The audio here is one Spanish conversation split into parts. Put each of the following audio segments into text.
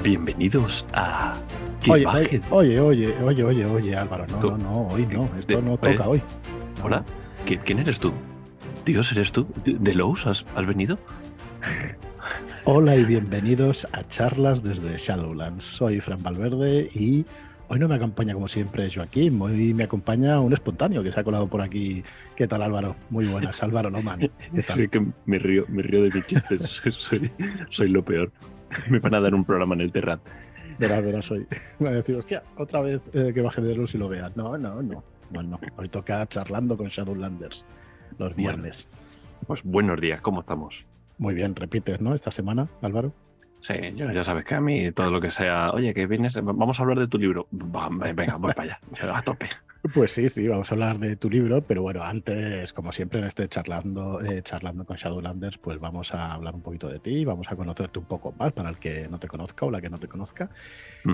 Bienvenidos a. Oye, oye, oye, oye, oye, oye, oye, Álvaro, no, no, no, hoy no, esto no toca hoy. Hola, ¿quién eres tú? Dios, ¿eres tú? ¿De Lowe's has, venido? Hola y bienvenidos a charlas desde Shadowlands. Soy Fran Valverde y hoy no me acompaña como siempre Joaquín, hoy me acompaña un espontáneo que se ha colado por aquí. ¿Qué tal Álvaro? Muy buenas, Álvaro Loman. ¿Qué Sí que me río, me río de mis chistes, soy, soy lo peor. me van a dar un programa en el Terrat. Verás, verás hoy. Me van a decir, hostia, otra vez eh, que baje de luz y lo veas. No, no, no. Bueno, hoy toca charlando con Shadowlanders los viernes. pues buenos días, ¿cómo estamos? Muy bien, repites, ¿no? Esta semana, Álvaro. Sí, ya sabes que a mí todo lo que sea, oye, que vienes, vamos a hablar de tu libro. Venga, voy para allá, a tope. Pues sí, sí, vamos a hablar de tu libro, pero bueno, antes, como siempre en este charlando, eh, charlando con Shadowlanders, pues vamos a hablar un poquito de ti, vamos a conocerte un poco más para el que no te conozca o la que no te conozca.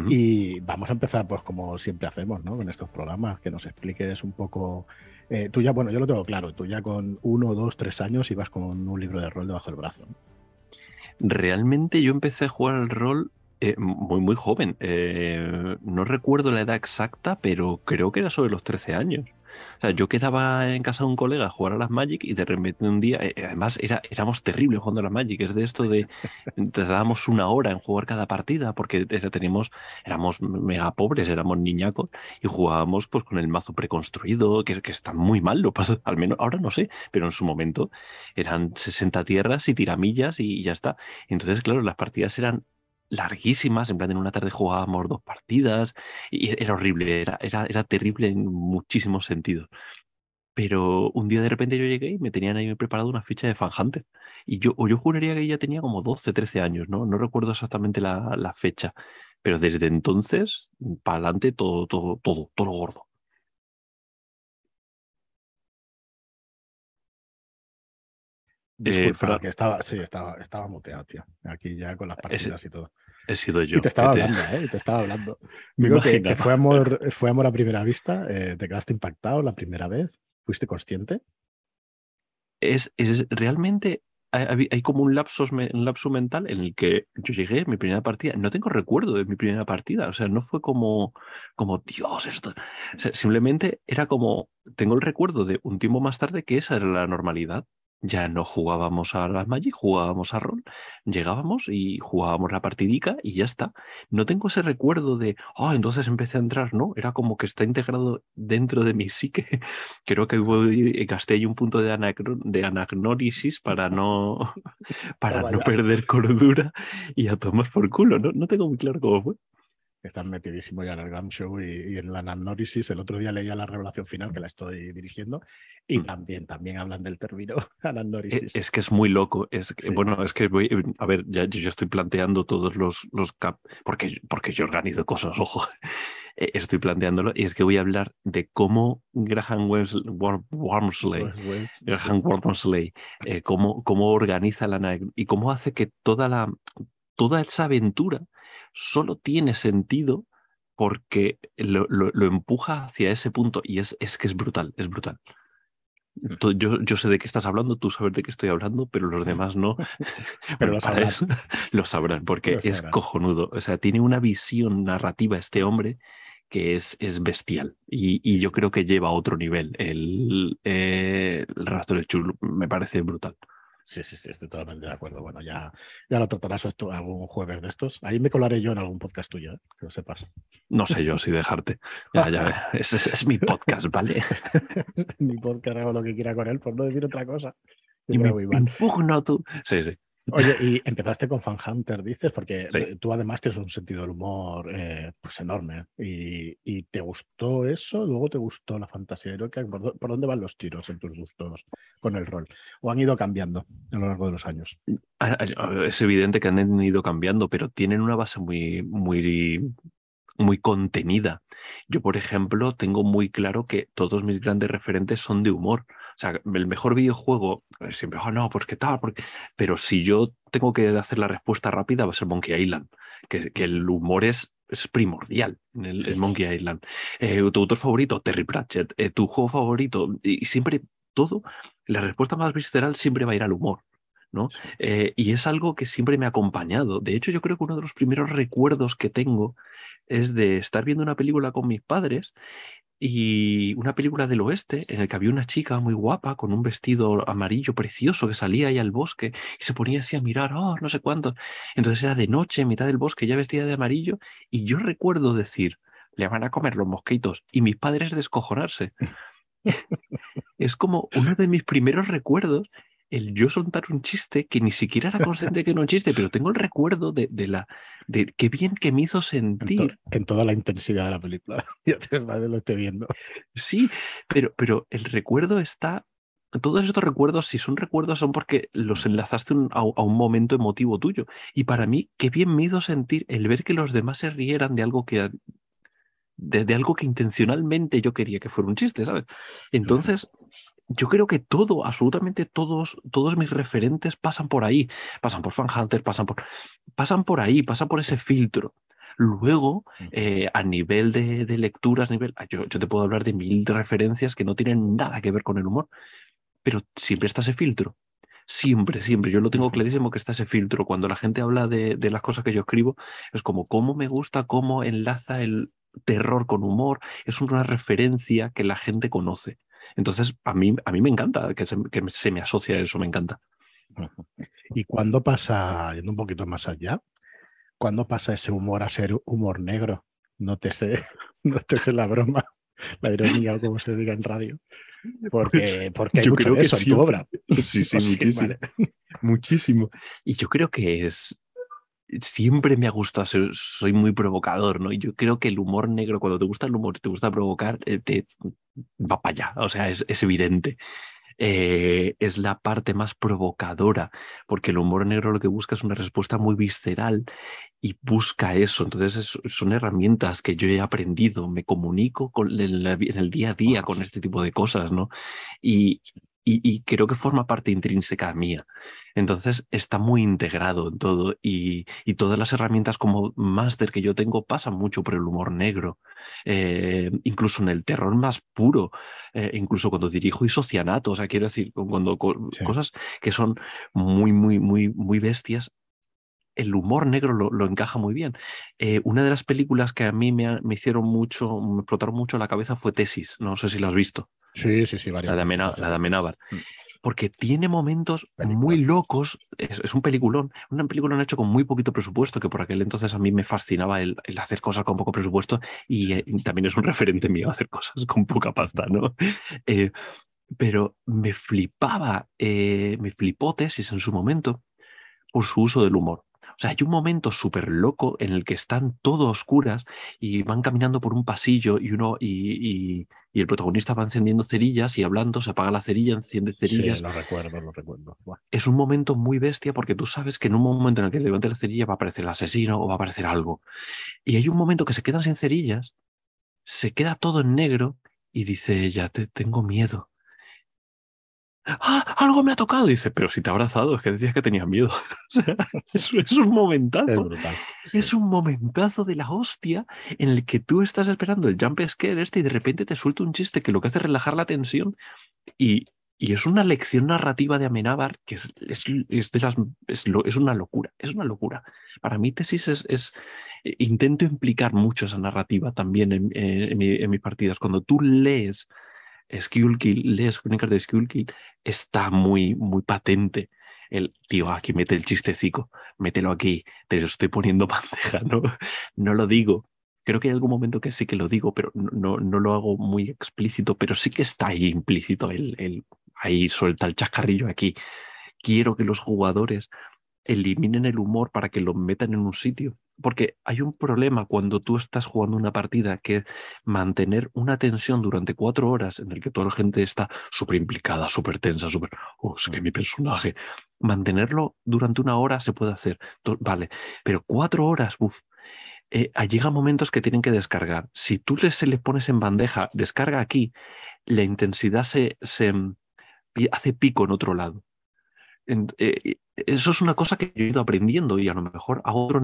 Y vamos a empezar, pues como siempre hacemos, ¿no? Con estos programas, que nos expliques un poco. Eh, tú ya, bueno, yo lo tengo claro, tú ya con uno, dos, tres años ibas con un libro de rol debajo del brazo. Realmente yo empecé a jugar al rol eh, muy, muy joven. Eh, no recuerdo la edad exacta, pero creo que era sobre los 13 años. O sea, yo quedaba en casa de un colega a jugar a las Magic y de repente un día, eh, además era, éramos terribles jugando a las Magic, es de esto de dábamos una hora en jugar cada partida porque teníamos, éramos mega pobres, éramos niñacos y jugábamos pues con el mazo preconstruido, que, que está muy mal, lo pasa, al menos ahora no sé, pero en su momento eran 60 tierras y tiramillas y ya está. Entonces, claro, las partidas eran larguísimas, en plan en una tarde jugábamos dos partidas y era horrible, era, era, era terrible en muchísimos sentidos. Pero un día de repente yo llegué y me tenían ahí preparado una ficha de Fan Hunter. Y yo, o yo juraría que ella tenía como 12, 13 años, ¿no? No recuerdo exactamente la, la fecha. Pero desde entonces, para adelante, todo, todo, todo, todo lo gordo. Disculpa, eh, que estaba, sí, estaba, estaba muteado, tío. Aquí ya con las partidas y todo. He sido yo. Y te estaba hablando, ¿eh? te estaba hablando. Digo que, fue, amor, fue amor a primera vista. Eh, ¿Te quedaste impactado la primera vez? ¿Fuiste consciente? Es, es realmente. Hay, hay como un lapso, un lapso mental en el que yo llegué, mi primera partida, no tengo recuerdo de mi primera partida, o sea, no fue como, como Dios, esto. simplemente era como, tengo el recuerdo de un tiempo más tarde que esa era la normalidad ya no jugábamos a las Magic, jugábamos a rol, llegábamos y jugábamos la partidica y ya está. No tengo ese recuerdo de, oh, entonces empecé a entrar, no, era como que está integrado dentro de mi psique. Creo que gasté ahí un punto de, de anagnórisis para no, para no perder cordura y a tomar por culo, ¿no? No tengo muy claro cómo fue están metidísimo ya en el Glam Show y, en la Anamnorisis. El otro día leía la revelación final que la estoy dirigiendo y mm. también, también hablan del término Anamnorisis. Es, que es muy loco. Es Bueno, es que voy, a ver, ya yo estoy planteando todos los, los cap, porque, porque yo organizo cosas, ojo. Eh, estoy planteándolo y es que voy a hablar de cómo Graham Wormsley, Graham Wormsley eh, cómo, cómo organiza la y cómo hace que toda la toda esa aventura solo tiene sentido porque lo, empuja hacia ese punto y es, es, que es brutal, es brutal. Mm. Yo, yo, sé de qué estás hablando, tú sabes de qué estoy hablando, pero los demás no. pero lo sabrán. lo sabrán, porque es cojonudo. O sea, tiene una visión narrativa este hombre que es, es bestial. Y, yo creo que lleva a otro nivel. El, eh, el rastro de Chul me parece brutal. Sí, sí, sí, estoy totalmente de acuerdo. Bueno, ya, ya lo tratarás esto algún jueves de estos. Ahí me colaré yo en algún podcast tuyo, ¿eh? que lo sepas. No sé yo si dejarte. Ya, ya, es, es, mi podcast, ¿vale? mi podcast hago lo que quiera con él, por no decir otra cosa. Y me impugno tú. Sí, sí. Oye, y empezaste con Fan Hunter, dices, porque tú además tienes un sentido del humor eh, pues enorme. Y, te gustó eso? ¿Luego te gustó la fantasía heroica? ¿Por, ¿Por, dónde van los tiros en tus gustos con el rol? ¿O han ido cambiando a lo largo de los años? Es evidente que han ido cambiando, pero tienen una base muy, muy muy contenida. Yo, por ejemplo, tengo muy claro que todos mis grandes referentes son de humor. O sea, el mejor videojuego, eh, siempre, oh, no, pues qué tal, porque... pero si yo tengo que hacer la respuesta rápida, va a ser Monkey Island, que, que el humor es, es primordial en el, Monkey Island. Eh, tu autor favorito, Terry Pratchett, eh, tu juego favorito, y siempre todo, la respuesta más visceral siempre va a ir al humor ¿no? Eh, y es algo que siempre me ha acompañado. De hecho, yo creo que uno de los primeros recuerdos que tengo es de estar viendo una película con mis padres y una película del oeste en el que había una chica muy guapa con un vestido amarillo precioso que salía ahí al bosque y se ponía así a mirar, oh, no sé cuánto. Entonces era de noche, en mitad del bosque, ya vestida de amarillo y yo recuerdo decir, le van a comer los mosquitos y mis padres descojonarse. es como uno de mis primeros recuerdos el yo soltar un chiste que ni siquiera era consciente de que era un chiste, pero tengo el recuerdo de, la de qué bien que me hizo sentir. En, toda la intensidad de la película. Ya te lo estoy viendo. Sí, pero, pero el recuerdo está. Todos estos recuerdos, si son recuerdos, son porque los enlazaste a, un momento emotivo tuyo. Y para mí, qué bien me hizo sentir el ver que los demás se rieran de algo que. De, algo que intencionalmente yo quería que fuera un chiste, ¿sabes? Entonces, yo creo que todo, absolutamente todos, todos mis referentes pasan por ahí. Pasan por Fan Hunter, pasan por, pasan por ahí, pasan por ese filtro. Luego, eh, a nivel de, lecturas, nivel, ah, yo, yo, te puedo hablar de mil referencias que no tienen nada que ver con el humor, pero siempre está ese filtro. Siempre, siempre. Yo lo tengo clarísimo que está ese filtro. Cuando la gente habla de, de las cosas que yo escribo, es como cómo me gusta, cómo enlaza el terror con humor. Es una referencia que la gente conoce. Entonces, a mí, a mí me encanta que se, que se me asocia a eso, me encanta. ¿Y cuándo pasa, yendo un poquito más allá, cuándo pasa ese humor a ser humor negro? No te sé, no te sé la broma, la ironía o como se diga en radio. Porque, porque hay yo mucho creo eso en tu obra. Sí, sí, muchísimo. Muchísimo. Y yo creo que es, siempre me ha gustado, soy, muy provocador, ¿no? Y yo creo que el humor negro, cuando te gusta el humor, te gusta provocar, eh, te va para allá, o sea, es, evidente. Eh, es la parte más provocadora, porque el humor negro lo que busca es una respuesta muy visceral y busca eso. Entonces son herramientas que yo he aprendido, me comunico con, en, el día a día con este tipo de cosas, ¿no? Y, y, creo que forma parte intrínseca mía. Entonces está muy integrado en todo y, todas las herramientas como máster que yo tengo pasan mucho por el humor negro, eh, incluso en el terror más puro, eh, incluso cuando dirijo isocianato, o sea, quiero decir, cuando cosas que son muy, muy, muy, muy bestias, el humor negro lo, encaja muy bien. Eh, una de las películas que a mí me, me, hicieron mucho, me explotaron mucho la cabeza fue Tesis. No sé si la has visto. Sí, sí, sí, varias. La de, la de Amenábar. Mm. Porque tiene momentos muy locos. Es, un peliculón. Una película hecho con muy poquito presupuesto, que por aquel entonces a mí me fascinaba el, hacer cosas con poco presupuesto y, eh, también es un referente mío hacer cosas con poca pasta, ¿no? Eh, pero me flipaba, me flipó Tesis en su momento por su uso del humor. O sea, hay un momento súper loco en el que están todos oscuras y van caminando por un pasillo y uno y, el protagonista va encendiendo cerillas y hablando, se apaga la cerilla, enciende cerillas. Sí, lo recuerdo, lo recuerdo. Es un momento muy bestia porque tú sabes que en un momento en el que levante la cerilla va a aparecer el asesino o va a aparecer algo. Y hay un momento que se quedan sin cerillas, se queda todo en negro y dice, ya te tengo miedo. ¡Ah! Algo me ha tocado. dice, pero si te ha abrazado, es que decías que tenías miedo. es, un momentazo. Es, un momentazo de la hostia en el que tú estás esperando el jump scare este y de repente te suelta un chiste que lo que hace es relajar la tensión. Y, y es una lección narrativa de Amenábar que es, es, de las, es, una locura. Es una locura. Para mí, tesis es. Eh, intento implicar mucho esa narrativa también en, en mis partidas. Cuando tú lees Skullkill, lees crónicas de Skullkill, está muy, muy patente. El tío, aquí mete el chistecico, mételo aquí, te lo estoy poniendo bandeja, ¿no? No lo digo. Creo que hay algún momento que sí que lo digo, pero no, no lo hago muy explícito, pero sí que está ahí implícito. El, el, ahí suelta el chascarrillo aquí. Quiero que los jugadores eliminen el humor para que lo metan en un sitio. Porque hay un problema cuando tú estás jugando una partida que mantener una tensión durante cuatro horas en el que toda la gente está súper implicada, súper tensa, súper, oh, es que mi personaje, mantenerlo durante una hora se puede hacer, vale, pero cuatro horas, uff, eh, llega momentos que tienen que descargar. Si tú les, se les pones en bandeja, descarga aquí, la intensidad se, se mm, hace pico en otro lado. Eh, eso es una cosa que yo he ido aprendiendo y a lo mejor a otro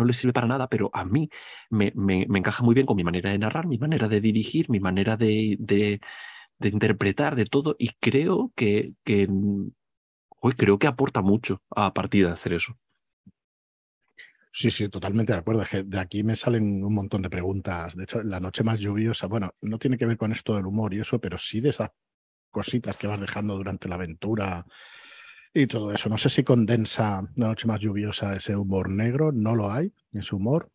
no le sirve para nada, pero a mí me, me, encaja muy bien con mi manera de narrar, mi manera de dirigir, mi manera de, de, interpretar, de todo, y creo que, que hoy creo que aporta mucho a partir de hacer eso. Sí, sí, totalmente de acuerdo. de aquí me salen un montón de preguntas. De hecho, la noche más lluviosa, bueno, no tiene que ver con esto del humor y eso, pero sí de esas cositas que vas dejando durante la aventura y todo eso. No sé si condensa la noche más lluviosa ese humor negro, no lo hay, ese humor.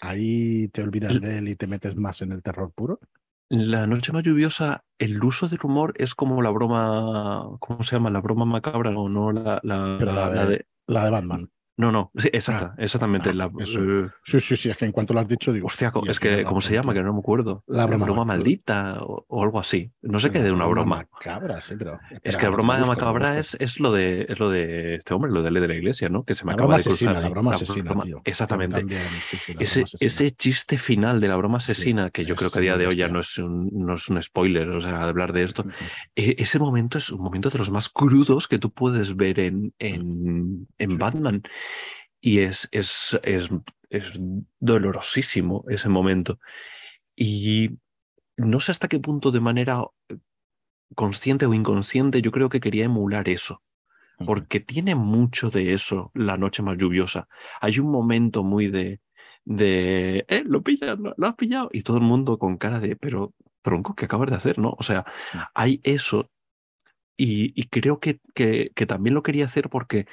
Ahí te olvidas de él y te metes más en el terror puro. La noche más lluviosa, el uso del humor es como la broma, ¿cómo se llama? La broma macabra o no, la, de, la de Batman. No, no, sí, exacta, ah, exactamente. Ah, eh, sí, sí, sí, es que en cuanto lo has dicho, digo. Hostia, es que, ¿cómo se llama? Que no me acuerdo. La broma, maldita o, algo así. No sé qué de una broma. Macabra, sí, pero. es que la broma macabra es, es, lo de, es lo de este hombre, lo de de la iglesia, ¿no? Que se me la acaba broma de cruzar. la broma asesina, tío. Exactamente. ese, ese chiste final de la broma asesina, que yo creo que a día de hoy ya no es, un, no es un spoiler, o sea, hablar de esto. E, ese momento es un momento de los más crudos que tú puedes ver en, en, en Batman. Y es, es, es, es dolorosísimo ese momento. Y no sé hasta qué punto de manera eh, consciente o inconsciente yo creo que quería emular eso, porque tiene mucho de eso la noche más lluviosa. Hay un momento muy de, de, eh, lo pillas, lo, has pillado, y todo el mundo con cara de, pero tronco, ¿qué acabas de hacer? ¿no? O sea, mm. hay eso, y, y creo que, que, que, también lo quería hacer porque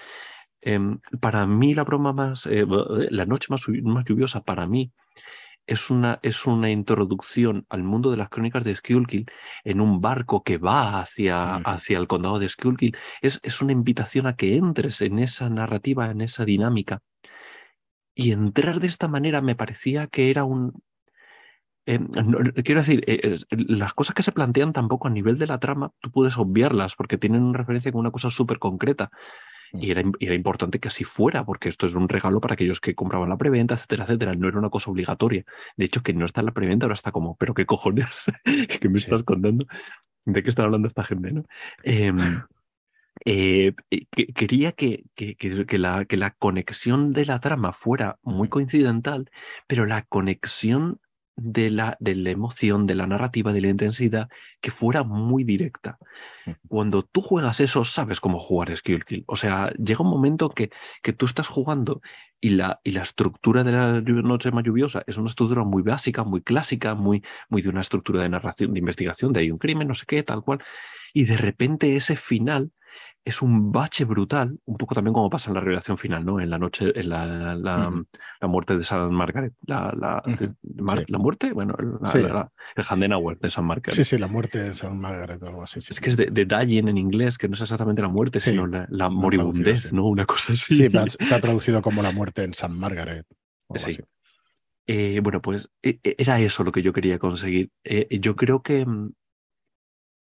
Em, para mí la broma más, eh, la noche más, más, lluviosa para mí es una, es una introducción al mundo de las crónicas de Schuylkill en un barco que va hacia, hacia el condado de Schuylkill. Es, es una invitación a que entres en esa narrativa, en esa dinámica. Y entrar de esta manera me parecía que era un, em, quiero decir, eh, las cosas que se plantean tampoco a nivel de la trama, tú puedes obviarlas porque tienen una referencia con una cosa súper concreta. Y era, era, importante que así fuera, porque esto es un regalo para aquellos que compraban la preventa, etcétera, etcétera. No era una cosa obligatoria. De hecho, que no está en la preventa, ahora está como, pero qué cojones, ¿qué me estás contando? ¿De qué está hablando esta gente? ¿no? Em, eh, quería que, que, que, la, que la conexión de la trama fuera muy coincidental, pero la conexión de la, de la emoción, de la narrativa, de la intensidad, que fuera muy directa. Cuando tú juegas eso, sabes cómo jugar Skill Kill. O sea, llega un momento que, que tú estás jugando y la, y la estructura de la noche más lluviosa es una estructura muy básica, muy clásica, muy, muy de una estructura de narración, de investigación, de hay un crimen, no sé qué, tal cual. Y de repente ese final es un bache brutal, un poco también como pasa en la revelación final, ¿no? En la noche, en la, la, muerte de San Margaret. La, la, la muerte, bueno, el Handenauer de San Margaret. Sí, sí, la muerte de San Margaret o algo así. es que es de, de dying en inglés, que no es exactamente la muerte, sino la, moribundez, ¿no? Una cosa así. Sí, se ha traducido como la muerte en San Margaret. Sí. Eh, bueno, pues e, e, era eso lo que yo quería conseguir. Eh, yo creo que mm,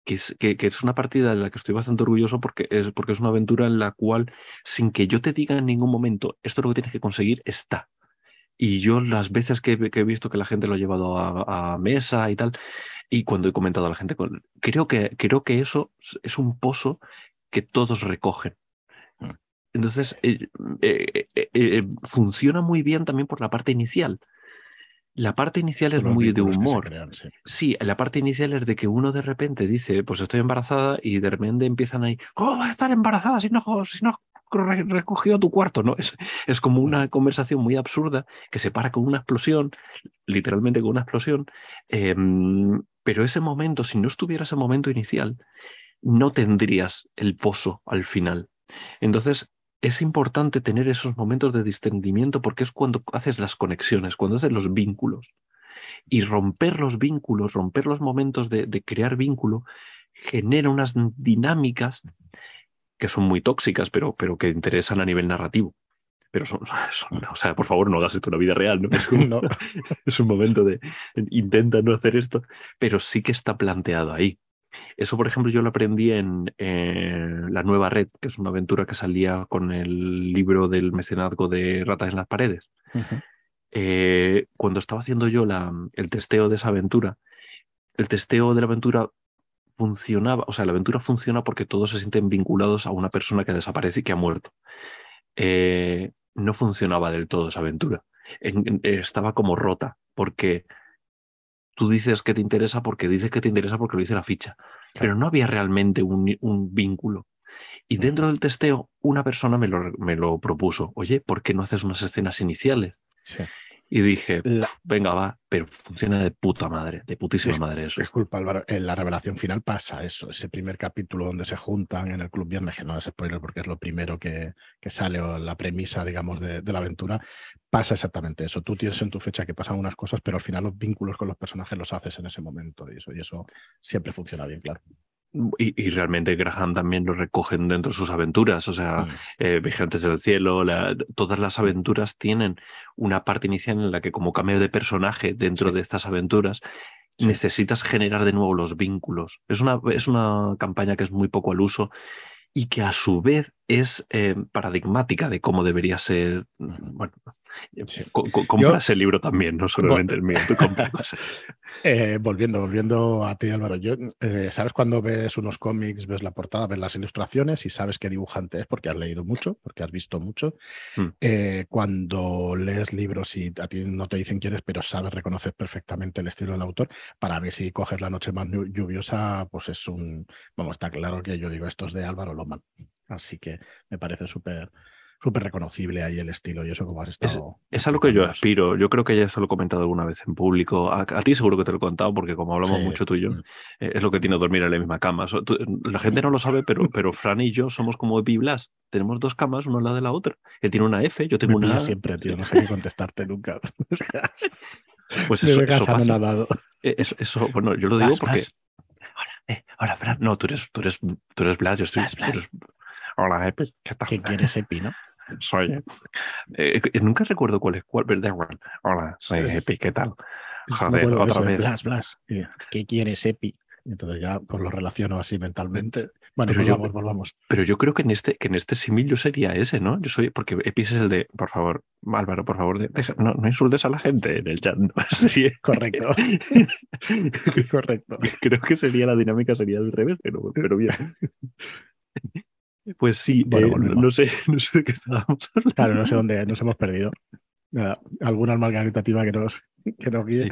que es, que, es, una partida de la que estoy bastante orgulloso porque es, porque es una aventura en la cual, sin que yo te diga en ningún momento, esto es lo que tienes que conseguir, está. Y yo las veces que, he visto que la gente lo ha llevado a, mesa y tal, y cuando he comentado a la gente, creo que, creo que eso es un pozo que todos recogen. Mm. Entonces, eh, eh, eh, funciona muy bien también por la parte inicial. La parte inicial es muy de humor. sí. la parte inicial es de que uno de repente dice, pues estoy embarazada y de repente empiezan ahí, ¿cómo vas a estar embarazada si no, si no has recogido tu cuarto? ¿no? Es, es como una conversación muy absurda que se para con una explosión, literalmente con una explosión, em, pero ese momento, si no estuviera ese momento inicial, no tendrías el pozo al final. Entonces, es importante tener esos momentos de distendimiento porque es cuando haces las conexiones, cuando haces los vínculos. Y romper los vínculos, romper los momentos de, crear vínculo, genera unas dinámicas que son muy tóxicas, pero, pero que interesan a nivel narrativo. Pero son, o sea, por favor, no hagas esto en la vida real, ¿no? Es, no. es un momento de intenta no hacer esto, pero sí que está planteado ahí. Eso, por ejemplo, yo lo aprendí en La Nueva Red, que es una aventura que salía con el libro del mecenazgo de Ratas en las Paredes. Eh, cuando estaba haciendo yo la, el testeo de esa aventura, el testeo de la aventura funcionaba, o sea, la aventura funciona porque todos se sienten vinculados a una persona que desaparece y que ha muerto. Eh, no funcionaba del todo esa aventura. estaba como rota, porque tú dices que te interesa porque dices que te interesa porque lo dice la ficha, pero no había realmente un, vínculo. Y dentro del testeo, una persona me lo, me lo propuso. Oye, ¿por qué no haces unas escenas iniciales? Sí. Y dije, La- venga, va, pero funciona de puta madre, de putísima madre eso. Disculpa, Álvaro, en la revelación final pasa eso, ese primer capítulo donde se juntan en el Club Viernes, que no es spoiler porque es lo primero que, que sale o la premisa, digamos, de, de la aventura, pasa exactamente eso. Tú tienes en tu fecha que pasan unas cosas, pero al final los vínculos con los personajes los haces en ese momento y eso, y eso siempre funciona bien, claro. Y, y realmente Graham también lo recogen dentro de sus aventuras, o sea, Mm. eh, Vigilantes del Cielo, la- todas las aventuras tienen una parte inicial en la que como cambio de personaje dentro Sí. de estas aventuras Sí. necesitas generar de nuevo los vínculos. Es una, es una campaña que es muy poco al uso y que a su vez es eh, paradigmática de cómo debería ser. Bueno, Sí. compras el libro también, no solamente el mío. Tú compras cosas. Eh, volviendo, volviendo a ti, Álvaro, yo, eh, ¿sabes cuando ves unos cómics, ves la portada, ves las ilustraciones y sabes qué dibujante es porque has leído mucho, porque has visto mucho? Mm. Eh, cuando lees libros y a ti no te dicen quién es, pero sabes, reconoces perfectamente el estilo del autor, para mí si coges la noche más llu- lluviosa, pues es un, vamos, está claro que yo digo, esto es de Álvaro Loman. Así que me parece súper súper reconocible ahí el estilo y eso como has estado. Es a lo que yo aspiro. Yo creo que ya se lo he comentado alguna vez en público. A, a ti seguro que te lo he contado porque como hablamos Sí. mucho tú y yo, Mm. eh, es lo que tiene dormir en la misma cama. So- tú- la gente no lo sabe, pero, pero Fran y yo somos como Epi y Blas. Tenemos dos camas, una al lado de la otra. Él tiene una F, yo tengo Me una A. siempre, tío, no sé qué contestarte nunca. Pues eso, eso pasa. anonadado. Eh, Eso, eso, bueno, yo lo digo porque. Blas. Hola, eh, hola, Fran. No, tú eres, tú eres, tú eres Blas, yo estoy. Blas, Blas. Hola, Epi. ¿Qué? ¿Qué quieres, Epi, no? Soy. eh, eh, nunca recuerdo cuál es cuál, pero da igual. Hola, soy Sí. Epi, ¿qué tal? Joder, otra vez. Blas, Blas. ¿Qué quieres, Epi? Entonces ya pues lo relaciono así mentalmente. Bueno, Pero yo- volvamos, volvamos. Pero yo creo que en este, que en este símil yo sería ese, ¿no? Yo soy, porque Epis es el de, por favor, Álvaro, por favor, deja- no, no insultes a la gente en el chat. ¿no? Sí. Correcto. Correcto. Creo que sería la dinámica, sería al revés, pero, pero bien. Pues sí, Bueno, eh, no sé, no sé de qué estábamos hablando. Claro, no sé dónde nos hemos perdido. Nada, alguna alma caritativa que nos, que guíe. Sí.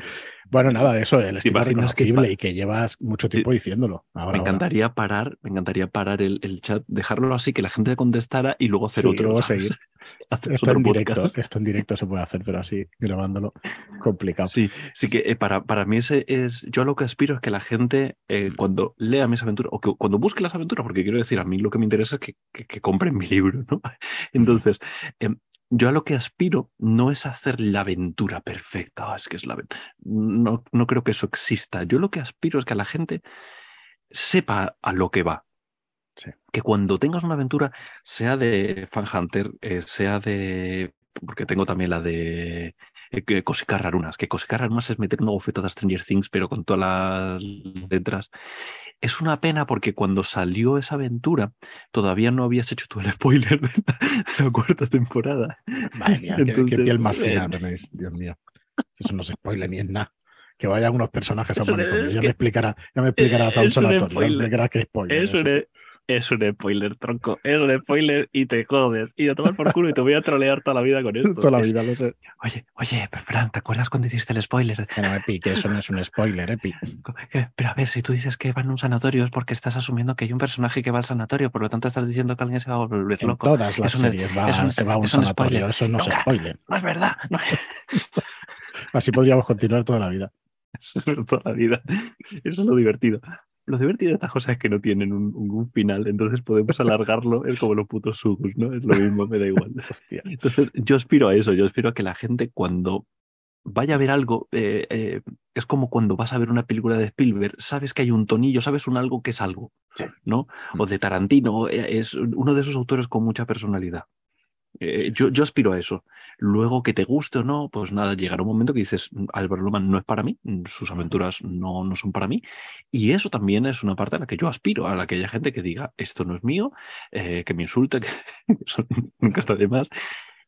Bueno, nada de eso, el estilo pa- y que llevas mucho tiempo diciéndolo. Ahora, Me ahora. encantaría parar, me encantaría parar el, el chat, dejarlo así, que la gente contestara y luego hacer Sí, otro. luego seguir. Esto otro en directo, esto en directo se puede hacer, pero así grabándolo, complicado. Sí, sí que eh, para, para mí ese es, yo a lo que aspiro es que la gente eh, Mm. cuando lea mis aventuras, o que cuando busque las aventuras, porque quiero decir, a mí lo que me interesa es que, que, que compren mi libro, ¿no? Entonces, em, yo a lo que aspiro no es hacer la aventura perfecta, "Ah, es que es la aven-". no, no creo que eso exista. Yo lo que aspiro es que la gente sepa a lo que va. Sí. Que cuando tengas una aventura, sea de Fan Hunter, eh, sea de. Porque tengo también la de eh, que Cosicar Rarunas, que Cosicar Rarunas es meter una bofetada a Stranger Things, pero con todas las letras. Es una pena porque cuando salió esa aventura, todavía no habías hecho tú el spoiler de la, de la cuarta temporada. Madre mía, qué- qué, Entonces, piel más eh, fina tenéis, Dios mío. Eso no se spoiler ni es nada. Que vayan unos personajes a un manicomio. Ya que- me explicará, ya me explicarás a un sanatorio, ya me explicarás qué spoiler. Es es. Es un spoiler, tronco. Es un spoiler y te jodes. Y a tomar por culo y te voy a trolear toda la vida con esto. Toda la Es- vida, lo sé. Oye, oye, pero Fran, ¿te acuerdas cuando hiciste el spoiler? No, Epi, que eso no es un spoiler, Epi. Eh, Pero a ver, si tú dices que van a un sanatorio es porque estás asumiendo que hay un personaje que va al sanatorio, por lo tanto estás diciendo que alguien se va a volver En loco. todas las Es un- series va- es un- se va a un es un sanatorio. spoiler. Eso no es Nunca. spoiler. No es verdad, no Así podríamos continuar toda la vida. es toda la vida. Eso es lo divertido. Lo divertido de estas cosas es que no tienen un, final, entonces podemos alargarlo. Es como los putos sugus, ¿no? Es lo mismo, me da igual. Hostia. Entonces, yo aspiro a eso, yo aspiro a que la gente cuando vaya a ver algo, eh, eh, es como cuando vas a ver una película de Spielberg, sabes que hay un tonillo, sabes un algo que es algo, Sí. ¿no? O de Tarantino, eh, es uno de esos autores con mucha personalidad. Eh, yo, yo aspiro a eso. Luego que te guste o no, pues nada, llegará un momento que dices, "Mm, Álvaro Loman no es para mí, mm, sus aventuras no, no son para mí. Y eso también es una parte a la que yo aspiro, a la que haya gente que diga, esto no es mío, eh, que me insulte, que eso nunca está de más.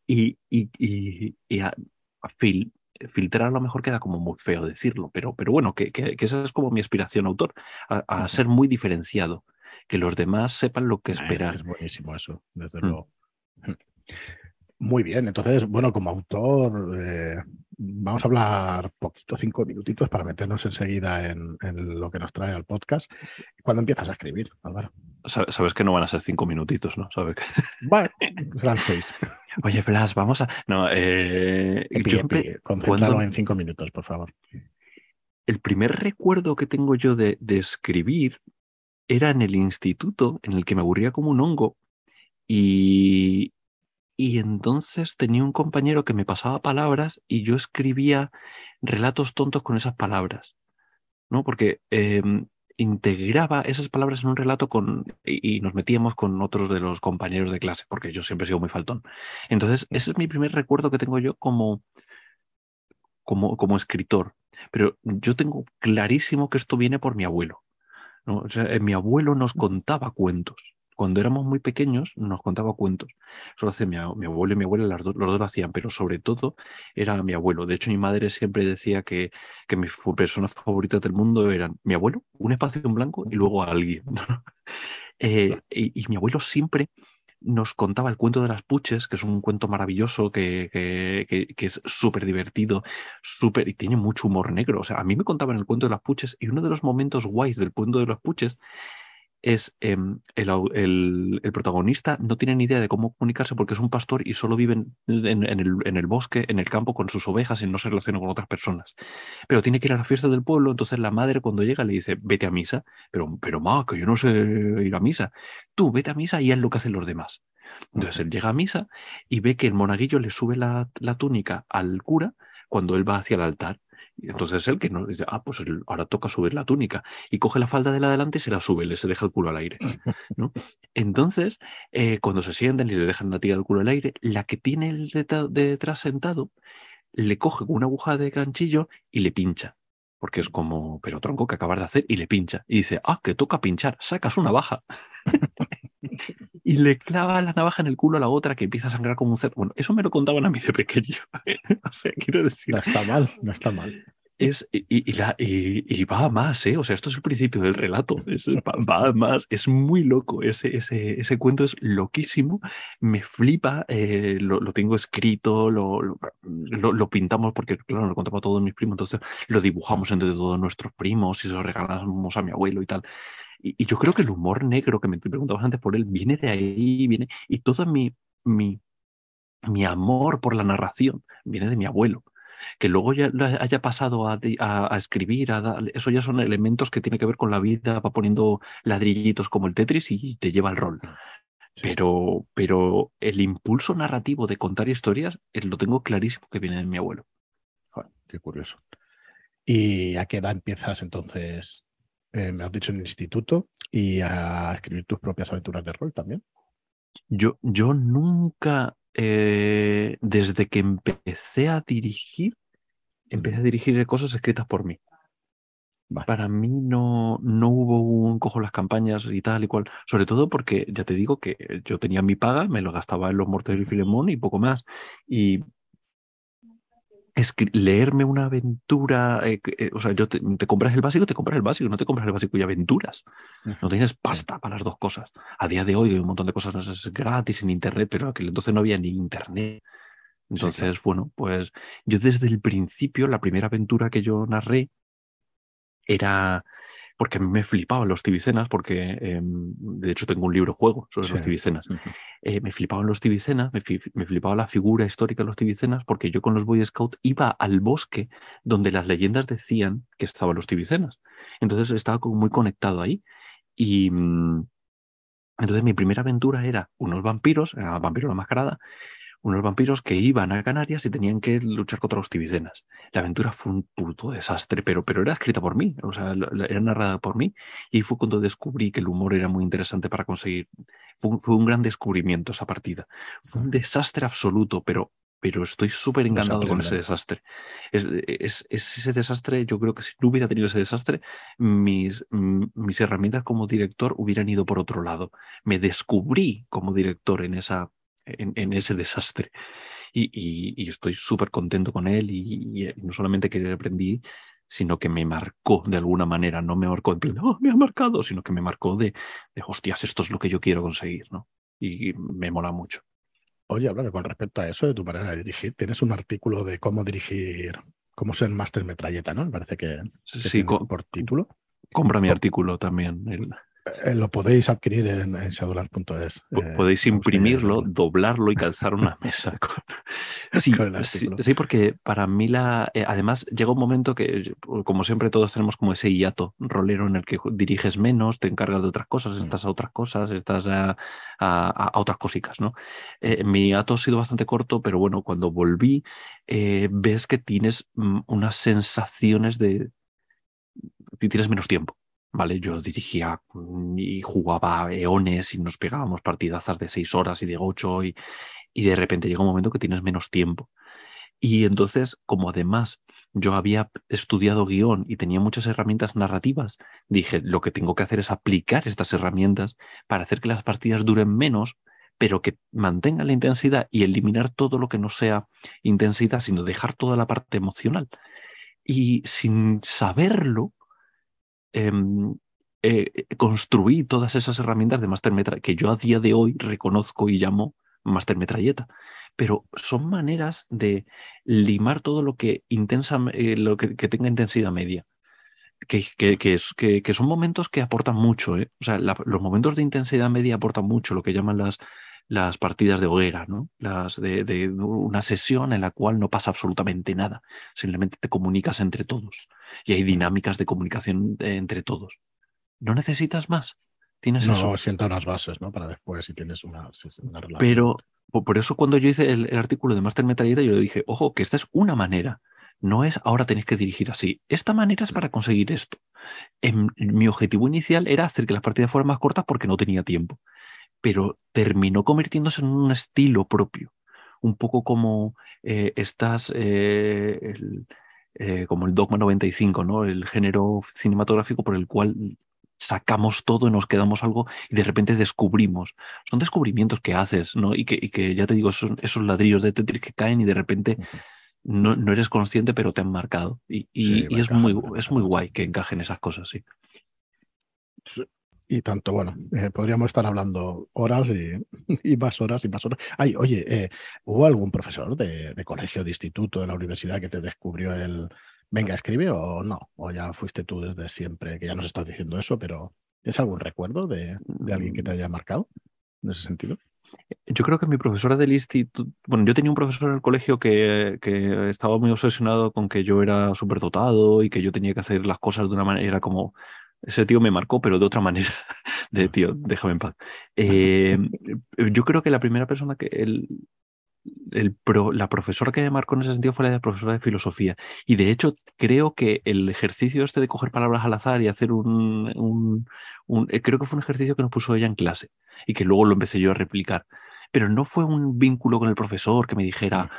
Y, y, y, y a, a fil- filtrar a lo mejor queda como muy feo decirlo, pero, pero bueno, que, que, que esa es como mi aspiración autor, a, ser muy diferenciado, que los demás sepan lo que Eh, esperar. Es buenísimo eso, desde Mm. luego. Muy bien, entonces, bueno, como autor, eh, vamos a hablar poquito, cinco minutitos para meternos enseguida en, lo que nos trae al podcast. ¿Cuándo empiezas a escribir, Álvaro? Sabes que no van a ser cinco minutitos, ¿no? ¿Sabes Bueno, serán seis. Oye, Blas, vamos a. No, eh, en cinco minutos, por favor. El primer recuerdo que tengo yo de, de escribir era en el instituto, en el que me aburría como un hongo. Y, y entonces tenía un compañero que me pasaba palabras y yo escribía relatos tontos con esas palabras, ¿no? Porque em, integraba esas palabras en un relato con, y, nos metíamos con otros de los compañeros de clase, porque yo siempre he sido muy faltón. Entonces, ese es mi primer recuerdo que tengo yo como, como, como escritor. Pero yo tengo clarísimo que esto viene por mi abuelo. ¿no? O sea, mi abuelo nos contaba cuentos cuando éramos muy pequeños nos contaba cuentos. Eso lo hacía mi, abuelo y mi abuela, los dos lo hacían, pero sobre todo era mi abuelo. De hecho, mi madre siempre decía que, que mis personas favoritas del mundo eran mi abuelo, un espacio en blanco y luego alguien. Eh, y, mi abuelo siempre nos contaba el cuento de las puches, que es un cuento maravilloso, que, que, es súper divertido, súper y tiene mucho humor negro. O sea, a mí me contaban el cuento de las puches y uno de los momentos guays del cuento de las puches es em, el, protagonista no tiene ni idea de cómo comunicarse porque es un pastor y solo vive en, el, bosque, en el campo con sus ovejas y no se relaciona con otras personas. Pero tiene que ir a la fiesta del pueblo, entonces la madre cuando llega le dice, vete a misa, pero, pero ma, que yo no sé ir a misa. Tú vete a misa y haz lo que hacen los demás. Entonces él llega a misa y ve que el monaguillo le sube la, la túnica al cura cuando él va hacia el altar y entonces él que no dice, ah, pues ahora toca subir la túnica. Y coge la falda de la delante y se la sube, le se deja el culo al aire. ¿no? Entonces, eh, cuando se sienten y le dejan la tía el culo al aire, la que tiene el de detrás sentado le coge una aguja de ganchillo y le pincha. Porque es como, pero tronco que acabas de hacer y le pincha. Y dice, ah, que toca pinchar, sacas una baja. y le clava la navaja en el culo a la otra que empieza a sangrar como un cerdo. Bueno, eso me lo contaban a mí de pequeño. o sea, quiero decir. No está mal, no está mal. Es, y, la, y, va más, ¿eh? O sea, esto es el principio del relato. va, más. Es muy loco. Ese, ese, ese cuento es loquísimo. Me flipa. Eh, lo, lo, tengo escrito, lo, lo, pintamos porque, claro, lo contamos a todos mis primos. Entonces lo dibujamos entre todos nuestros primos y se lo regalamos a mi abuelo y tal. Y, yo creo que el humor negro que me preguntabas antes por él viene de ahí, viene, y todo mi, mi, mi amor por la narración viene de mi abuelo. Que luego ya haya pasado a, a, escribir, a eso ya son elementos que tienen que ver con la vida, va poniendo ladrillitos como el Tetris y te lleva el rol. Pero, pero el impulso narrativo de contar historias eh, lo tengo clarísimo que viene de mi abuelo. qué curioso. ¿Y a qué edad empiezas entonces eh, me has dicho en el instituto, y a escribir tus propias aventuras de rol también. Yo, yo nunca, eh, desde que empecé a dirigir, empecé a dirigir cosas escritas por mí. Para mí no, no hubo un cojo las campañas y tal y cual. Sobre todo porque ya te digo que yo tenía mi paga, me lo gastaba en los Mortales y Filemón y poco más. Y leerme una aventura, eh, eh, o sea, yo te, compras el básico, te compras el básico, no te compras el básico y aventuras. No tienes pasta para las dos cosas. A día de hoy hay un montón de cosas gratis en internet, pero aquel entonces no había ni internet. Entonces, bueno, pues yo desde el principio, la primera aventura que yo narré era porque a mí me flipaban los tibicenas, porque em, de hecho tengo un libro juego sobre los tibicenas. Eh, me flipaban los tibicenas, me, me, flipaba la figura histórica de los tibicenas, porque yo con los Boy Scouts iba al bosque donde las leyendas decían que estaban los tibicenas. Entonces estaba como muy conectado ahí. Y mm, entonces mi primera aventura era unos vampiros, era vampiro la mascarada, unos vampiros que iban a Canarias y tenían que luchar contra los tibicenas. La aventura fue un puto desastre, pero, pero era escrita por mí, o sea, era narrada por mí y fue cuando descubrí que el humor era muy interesante para conseguir. Fue, un gran descubrimiento esa partida. Fue un desastre absoluto, pero, pero estoy súper encantado con ese desastre. Es, ese desastre, yo creo que si no hubiera tenido ese desastre, mis, mis herramientas como director hubieran ido por otro lado. Me descubrí como director en esa en, ese desastre. Y, estoy súper contento con él y, no solamente que aprendí, sino que me marcó de alguna manera, no me marcó en plan, oh, me ha marcado, sino que me marcó de, de, hostias, esto es lo que yo quiero conseguir, ¿no? Y me mola mucho. Oye, hablar con respecto a eso de tu manera de dirigir, tienes un artículo de cómo dirigir, cómo ser máster metralleta, ¿no? Me parece que, que Sí, por título. compra mi artículo también. el- Eh, lo podéis adquirir en, en eh, Podéis imprimirlo, doblarlo y calzar una mesa. con- Sí, Con el sí, sí, porque para mí la. eh, además, llega un momento que, como siempre, todos tenemos como ese hiato rolero en el que diriges menos, te encargas de otras cosas, Mm. estás a otras cosas, estás a, a- a- a otras cosicas, ¿no? Mi hiato ha sido bastante corto, pero bueno, cuando volví, ves que tienes mm, unas sensaciones de. que tienes menos tiempo. ¿Vale? Yo dirigía mm, y jugaba eones y nos pegábamos partidazas de seis horas y de ocho y, y de repente llega un momento que tienes menos tiempo. Y entonces, como además yo había estudiado guion y tenía muchas herramientas narrativas, dije, lo que tengo que hacer es aplicar estas herramientas para hacer que las partidas duren menos, pero que mantengan la intensidad y eliminar todo lo que no sea intensidad, sino dejar toda la parte emocional. Y sin saberlo, em, eh, construí todas esas herramientas de Master que yo a día de hoy reconozco y llamo Master Metralleta. Pero son maneras de limar todo lo que intensa, eh, lo que, tenga intensidad media. Que, que, que, son momentos que aportan mucho. ¿eh? O sea, los momentos de intensidad media aportan mucho, lo que llaman las, las partidas de hoguera, ¿no? Las de, de una sesión en la cual no pasa absolutamente nada. Simplemente te comunicas entre todos. Y hay dinámicas de comunicación eh, entre todos. ¿No necesitas más? Tienes eso. No sienta unas bases, ¿no? Para después si tienes una, relación. Pero po- por eso cuando yo hice el, el artículo de Master Metralleta, yo le dije, ojo, que esta es una manera. No es ahora tenéis que dirigir así. Esta manera es para conseguir esto. En- mi objetivo inicial era hacer que las partidas fueran más cortas porque no tenía tiempo. Pero terminó convirtiéndose en un estilo propio. Un poco como eh, estas, eh, el- eh, como el Dogma 95, ¿no? El género cinematográfico por el cual sacamos todo y nos quedamos algo y de repente descubrimos. Son descubrimientos que haces, ¿no? Y que, y que ya te digo, son esos ladrillos de Tetris que caen y de repente no, no eres consciente, pero te han marcado. Y, y- Sí, y va es, muy, es muy guay que encajen esas cosas, sí. Y tanto, bueno, eh, podríamos estar hablando horas y, más horas y más horas. Ay, oye, eh, ¿hubo algún profesor de, colegio, de instituto, de la universidad que te descubrió el venga, escribe o no? ¿O ya fuiste tú desde siempre, que ya nos estás diciendo eso, pero ¿tienes algún recuerdo de, alguien que te haya marcado en ese sentido? Yo creo que mi profesora del instituto, bueno, yo tenía un profesor en el colegio que, estaba muy obsesionado con que yo era superdotado y que yo tenía que hacer las cosas de una manera como, ese tío me marcó, pero de otra manera, de tío, déjame en paz. Eh, yo creo que la primera persona que, el, el pro- la profesora que me marcó en ese sentido fue la profesora de filosofía. Y de hecho, creo que el ejercicio este de coger palabras al azar y hacer un, un- un- eh, creo que fue un ejercicio que nos puso ella en clase y que luego lo empecé yo a replicar. Pero no fue un vínculo con el profesor que me dijera,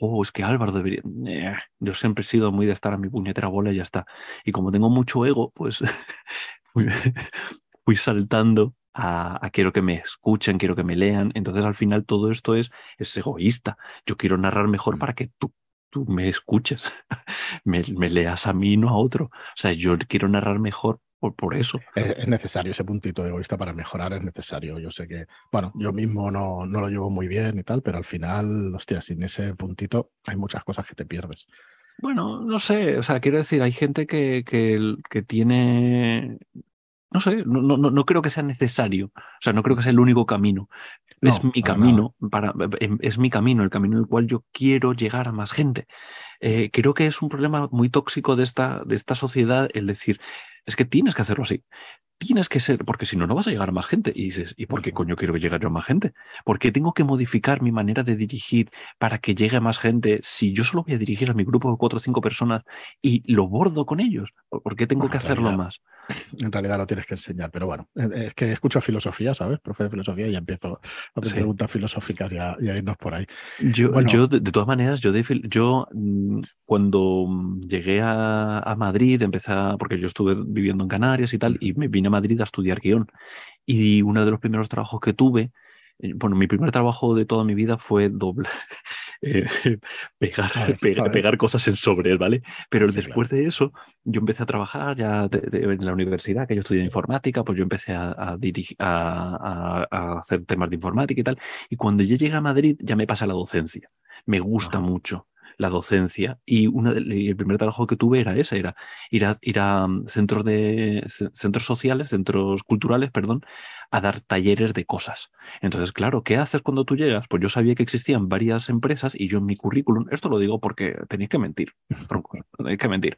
oh, es que Álvaro debería. Eh, yo siempre he sido muy de estar a mi puñetera bola y ya está. Y como tengo mucho ego, pues fui, fui saltando a, a quiero que me escuchen, quiero que me lean. Entonces al final todo esto es, es egoísta. Yo quiero narrar mejor para que tú, tú me escuches, me, me leas a mí, no a otro. O sea, yo quiero narrar mejor por, por eso. Es, es necesario ese puntito egoísta para mejorar, es necesario. Yo sé que, bueno, yo mismo no, no lo llevo muy bien y tal, pero al final, hostia, sin ese puntito hay muchas cosas que te pierdes. Bueno, no sé, o sea, quiero decir, hay gente que, que, que tiene, no sé, no, no, no creo que sea necesario, o sea, no creo que sea el único camino. No, es mi camino, para, em, es mi camino, el camino en el cual yo quiero llegar a más gente. Eh, creo que es un problema muy tóxico de esta, de esta sociedad el decir, es que tienes que hacerlo así. Tienes que ser, porque si no, no vas a llegar a más gente. Y dices, ¿y por qué coño quiero llegar yo a más gente? ¿Por qué tengo que modificar mi manera de dirigir para que llegue a más gente si yo solo voy a dirigir a mi grupo de cuatro o cinco personas y lo bordo con ellos? ¿Por qué tengo Bueno, que hacerlo realidad- más? En realidad lo tienes que enseñar, pero bueno, eh, es que escucho filosofía, ¿sabes? Profe de filosofía y ya empiezo a hacer Sí. preguntas filosóficas y a, y a irnos por ahí. Yo, Bueno. yo de, de todas maneras, yo, de yo mm, cuando mm, llegué a, a Madrid, empecé a, porque yo estuve viviendo en Canarias y tal, y me vine a Madrid a estudiar guion. Y uno de los primeros trabajos que tuve, eh, bueno, mi primer trabajo de toda mi vida fue doblar, eh, pegar, pegar, cosas en sobres, ¿vale? Pero después de eso, yo empecé a trabajar ya en la universidad, que yo estudié informática, pues yo empecé a, dirigir, a, hacer temas de informática y tal. Y cuando yo llegué a Madrid, ya me pasa la docencia. Me gusta mucho la docencia y una el primer trabajo que tuve era ese, era ir a, ir a mm, centros de centros sociales, centros culturales, perdón, a dar talleres de cosas. Entonces, claro, ¿qué haces cuando tú llegas? Pues yo sabía que existían varias empresas y yo en mi currículum, esto lo digo porque tenéis que mentir, tenéis que mentir.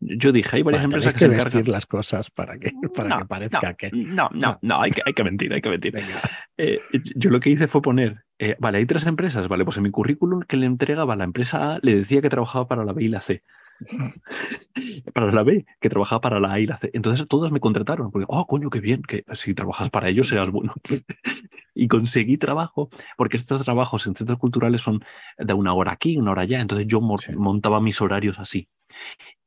Yo dije, hay varias empresas que, se encargan... las cosas para que, para que parezca que... No, no, no, hay que, hay que mentir, hay que mentir. Eh, yo lo que hice fue poner, eh, vale, hay tres empresas, vale, pues en mi currículum que le entregaba la empresa A le decía que trabajaba para la B y la C. para la B, que trabajaba para la A y la C. Entonces todos me contrataron, porque, oh, coño, qué bien, que si trabajas para ellos serás bueno. y conseguí trabajo, porque estos trabajos en centros culturales son de una hora aquí, una hora allá, entonces yo montaba mis horarios así.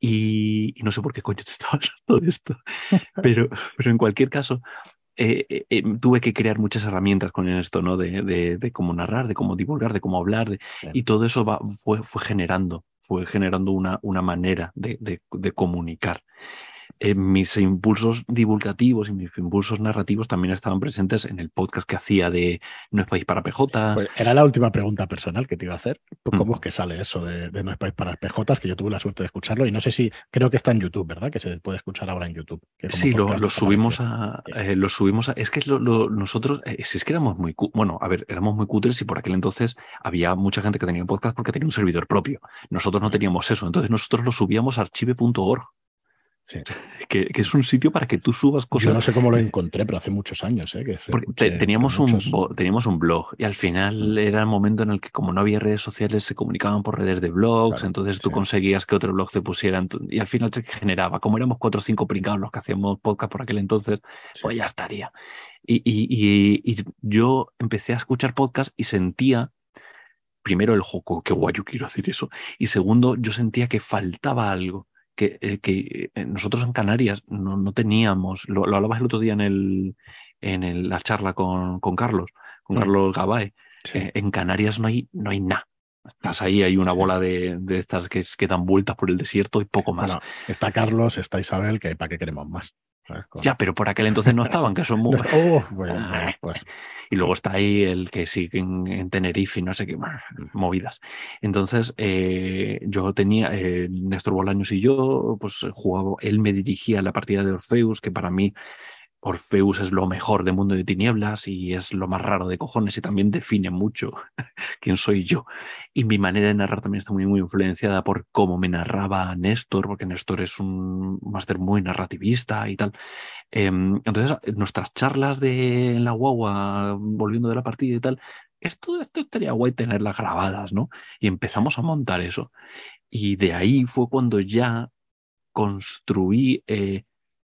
Y, no sé por qué coño te estaba hablando de esto, pero, pero en cualquier caso, eh, eh, eh, tuve que crear muchas herramientas con esto, ¿no? De, de, cómo narrar, de cómo divulgar, de cómo hablar, y todo eso va, fue, fue generando fue generando una, una manera de, de, comunicar. Eh, mis impulsos divulgativos y mis impulsos narrativos también estaban presentes en el podcast que hacía de No es país para PJ. Pues era la última pregunta personal que te iba a hacer. Mm. ¿Cómo es que sale eso de, No es país para PJ? Que yo tuve la suerte de escucharlo y no sé si, creo que está en YouTube, ¿verdad? Que se puede escuchar ahora en YouTube. Sí, lo, lo subimos a, eh, lo subimos a. Es que lo, nosotros, eh, si es que éramos muy. Bueno, a ver, éramos muy cutres y por aquel entonces había mucha gente que tenía un podcast porque tenía un servidor propio. Nosotros no teníamos eso. Entonces nosotros lo subíamos a archive.org. Que, es un sitio para que tú subas cosas. Yo no sé cómo lo encontré, pero hace muchos años. ¿eh? Que teníamos, un, teníamos un blog y al final mm. era el momento en el que, como no había redes sociales, se comunicaban por redes de blogs. entonces tú conseguías que otro blog te pusieran y al final se generaba. Como éramos cuatro o cinco pringados los que hacíamos podcast por aquel entonces, pues ya estaría. Y, y, yo empecé a escuchar podcast y sentía primero el joco, qué guay, yo quiero hacer eso. Y segundo, yo sentía que faltaba algo que, eh, que eh, nosotros en Canarias no, no teníamos, lo, lo, hablabas el otro día en, el, en la charla con, con Carlos, con mm. Carlos Gabay, eh, en Canarias no hay, no hay nada. Estás ahí, hay una bola de, de, estas que, que, dan vueltas por el desierto y poco más. está Carlos, está Isabel, que para qué queremos más. Ya, pero por aquel entonces no estaban, que son muy... Oh, pues. Y luego está ahí el que sigue en, Tenerife y no sé qué más, movidas. Entonces, eh, yo tenía, eh, Néstor Bolaños y yo, pues jugaba, él me dirigía la partida de Orfeus, que para mí Orfeus es lo mejor de Mundo de Tinieblas y es lo más raro de cojones y también define mucho quién soy yo. Y mi manera de narrar también está muy, muy influenciada por cómo me narraba Néstor, porque Néstor es un máster muy narrativista y tal. Em, entonces, nuestras charlas de la guagua, volviendo de la partida y tal, esto, esto estaría guay tenerlas grabadas, ¿no? Y empezamos a montar eso. Y de ahí fue cuando ya construí... Eh,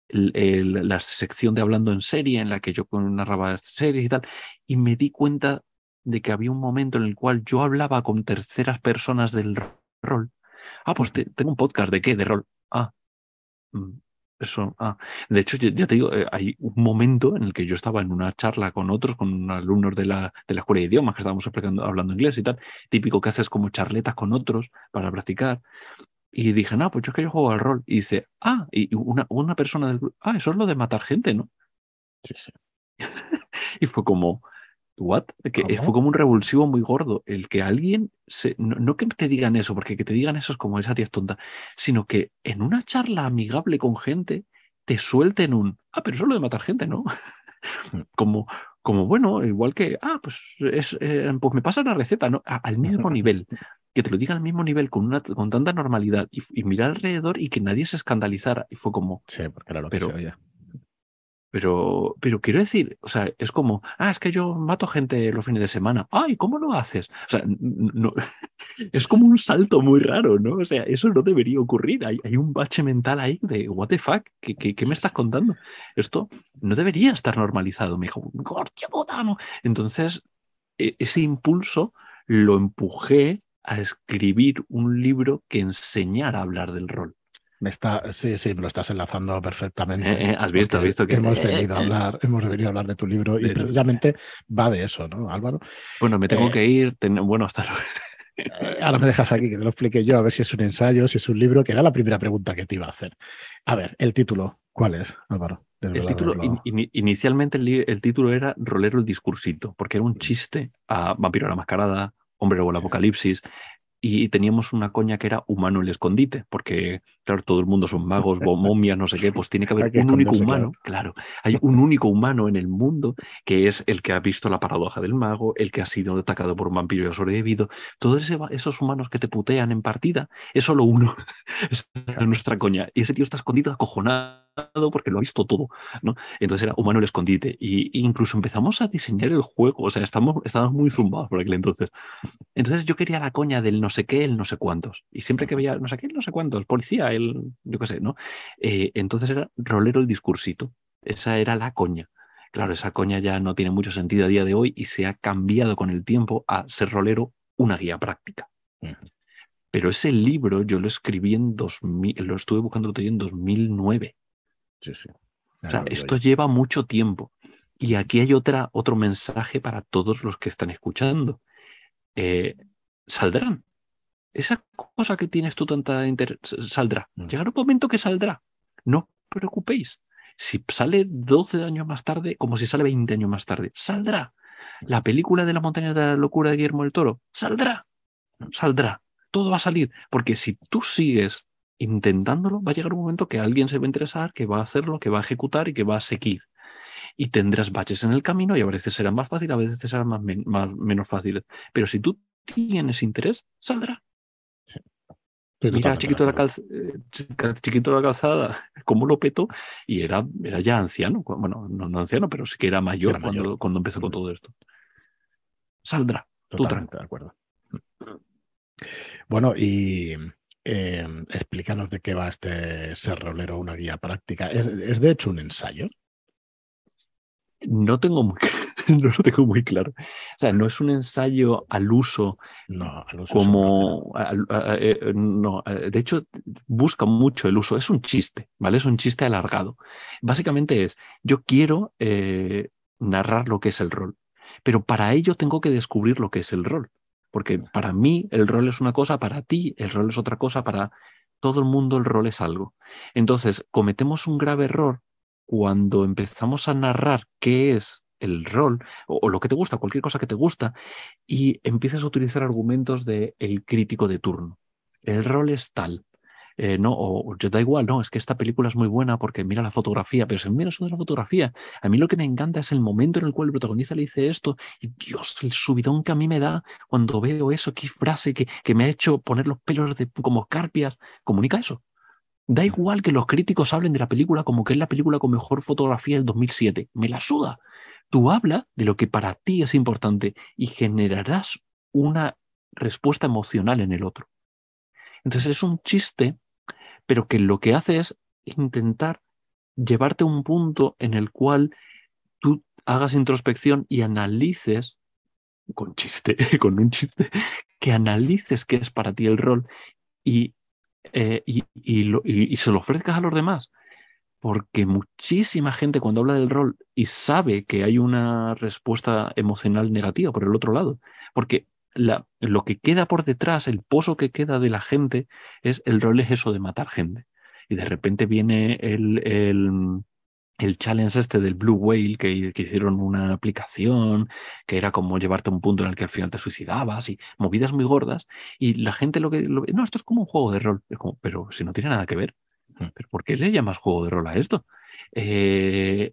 la sección de hablando en serie en la que yo narraba series y tal, y me di cuenta de que había un momento en el cual yo hablaba con terceras personas del rol. Ah, pues tengo un podcast de qué, de rol. Ah, mm, eso, ah. De hecho, ya, te digo, eh, hay un momento en el que yo estaba en una charla con otros, con alumnos de la, de la escuela de idiomas que estábamos hablando inglés y tal, típico que haces como charletas con otros para practicar. Y dije, no, pues yo es que yo juego al rol. Y dice, ah, y una, una persona del grupo, ah, eso es lo de matar gente, ¿no? Sí, sí. y fue como, ¿what? Que fue como un revulsivo muy gordo. El que alguien, se, no, que te digan eso, porque que te digan eso es como esa tía es tonta, sino que en una charla amigable con gente te suelten un, ah, pero eso es lo de matar gente, ¿no? Mm. como, como bueno, igual que, ah, pues, es, eh, pues me pasa la receta, ¿no? al mismo nivel que te lo diga al mismo nivel con, una, con tanta normalidad y, mirar alrededor y que nadie se escandalizara. Y fue como. Sí, porque era lo pero, que se oía. Pero, pero quiero decir, o sea, es como, ah, es que yo mato gente los fines de semana. Ay, ¿cómo lo haces? O sea, no, es como un salto muy raro, ¿no? O sea, eso no debería ocurrir. Hay, hay un bache mental ahí de, what the fuck, ¿qué, qué, me estás contando? Esto no debería estar normalizado. Me dijo, ¡qué botano! Entonces, e, ese impulso lo empujé a escribir un libro que enseñara a hablar del rol. Me está, sí, sí, me lo estás enlazando perfectamente. Eh, eh, has visto, has visto que hemos venido a hablar, hemos venido a hablar de tu libro y precisamente va de eso, ¿no, Álvaro? Bueno, me tengo eh, que ir. bueno, hasta luego. Eh, ahora me dejas aquí que te lo explique yo, a ver si es un ensayo, si es un libro, que era la primera pregunta que te iba a hacer. A ver, el título, ¿cuál es, Álvaro? El título, inicialmente el, título era Rolero el discursito, porque era un chiste a Vampiro la Mascarada, Hombre o el Apocalipsis, y teníamos una coña que era humano el escondite, porque, claro, todo el mundo son magos, momias, no sé qué, pues tiene que haber un único humano, claro. hay un único humano en el mundo que es el que ha visto la paradoja del mago, el que ha sido atacado por un vampiro y ha sobrevivido. Todos esos humanos que te putean en partida, es solo uno, es nuestra coña. Y ese tío está escondido, acojonado porque lo ha visto todo, ¿no? Entonces era humano el escondite. Y, incluso empezamos a diseñar el juego, o sea, estamos, estábamos muy zumbados por aquel entonces. Entonces yo quería la coña del no sé qué, el no sé cuántos. Y siempre que veía no sé qué, el no sé cuántos, policía, el, yo qué sé, ¿no? Eh, entonces era rolero el discursito. Esa era la coña. Claro, esa coña ya no tiene mucho sentido a día de hoy y se ha cambiado con el tiempo a ser rolero una guía práctica. Pero ese libro yo lo escribí en 2000, lo estuve buscando en 2009. Sí, sí. O sea, esto lleva mucho tiempo. Y aquí hay otra, otro mensaje para todos los que están escuchando. Eh, saldrán. Esa cosa que tienes tú tanta interés saldrá. Mm. Llegará un momento que saldrá. No os preocupéis. Si sale 12 años más tarde, como si sale 20 años más tarde, saldrá. La película de la montaña de la locura de Guillermo del Toro, saldrá. Saldrá. Todo va a salir. Porque si tú sigues intentándolo, va a llegar un momento que alguien se va a interesar, que va a hacerlo, que va a ejecutar y que va a seguir. Y tendrás baches en el camino y a veces serán más fáciles, a veces serán más, menos fáciles. Pero si tú tienes interés, saldrá. Mira, chiquito de, la eh, chiquito la calzada, cómo lo petó y era, era ya anciano. Bueno, no, anciano, pero sí que era mayor, Cuando, cuando empezó con todo esto. Saldrá. Totalmente de acuerdo. Bueno, y Em, explícanos de qué va este ser rolero, una guía práctica. ¿Es, de hecho un ensayo? No tengo muy, no lo tengo muy claro. O sea, no es un ensayo al uso, no, al uso como eh, no, eh, de hecho busca mucho el uso. Es un chiste, ¿vale? Es un chiste alargado. Básicamente es, yo quiero eh, narrar lo que es el rol, pero para ello tengo que descubrir lo que es el rol. Porque para mí el rol es una cosa, para ti el rol es otra cosa, para todo el mundo el rol es algo. Entonces, cometemos un grave error cuando empezamos a narrar qué es el rol o, lo que te gusta, cualquier cosa que te gusta, y empiezas a utilizar argumentos de el crítico de turno. El rol es tal, eh, no, o, yo da igual, no, es que esta película es muy buena porque mira la fotografía, pero si mira eso de la fotografía, a mí lo que me encanta es el momento en el cual el protagonista le dice esto, y Dios, el subidón que a mí me da cuando veo eso, qué frase que, que me ha hecho poner los pelos de, como escarpias, comunica eso. Da igual que los críticos hablen de la película como que es la película con mejor fotografía del 2007, me la suda. Tú habla de lo que para ti es importante y generarás una respuesta emocional en el otro. Entonces es un chiste pero que lo que hace es intentar llevarte a un punto en el cual tú hagas introspección y analices, con chiste, con un chiste, que analices qué es para ti el rol y, eh, y, y, se lo ofrezcas a los demás. Porque muchísima gente cuando habla del rol y sabe que hay una respuesta emocional negativa por el otro lado, porque lo que queda por detrás, el pozo que queda de la gente, es el rol es eso de matar gente. Y de repente viene el, el, el challenge este del Blue Whale, que, que, hicieron una aplicación, que era como llevarte a un punto en el que al final te suicidabas y movidas muy gordas. Y la gente lo que... no, esto es como un juego de rol. pero si no tiene nada que ver. Hmm. ¿Pero por qué le llamas juego de rol a esto? Eh,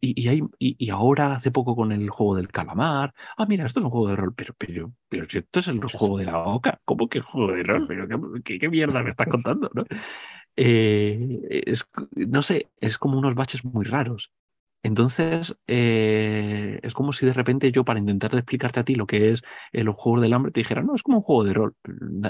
y, hay, y, ahora hace poco con el juego del calamar, ah, mira, esto es un juego de rol, pero, pero, pero si esto es el juego de la boca, ¿cómo que juego de rol? Pero ¿qué, qué, mierda me estás contando? ¿no? Eh, es, no sé, es como unos baches muy raros. Entonces, eh, es como si de repente yo, para intentar explicarte a ti lo que es el juego del hambre, te dijera, no, es como un juego de rol.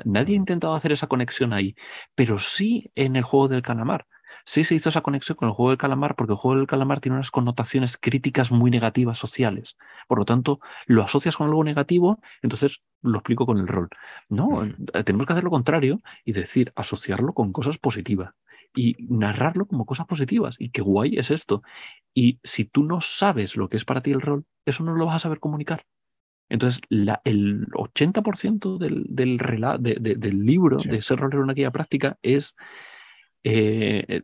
Nadie ha intentado hacer esa conexión ahí, pero sí en el juego del calamar sí se hizo esa conexión con el juego del calamar porque el juego del calamar tiene unas connotaciones críticas muy negativas sociales. Por lo tanto, lo asocias con algo negativo, entonces lo explico con el rol. No, eh, tenemos que hacer lo contrario y decir, asociarlo con cosas positivas y narrarlo como cosas positivas. Y qué guay es esto. Y si tú no sabes lo que es para ti el rol, eso no lo vas a saber comunicar. Entonces, el 80% del, del, del libro de ser rolero una guía práctica es eh, eh,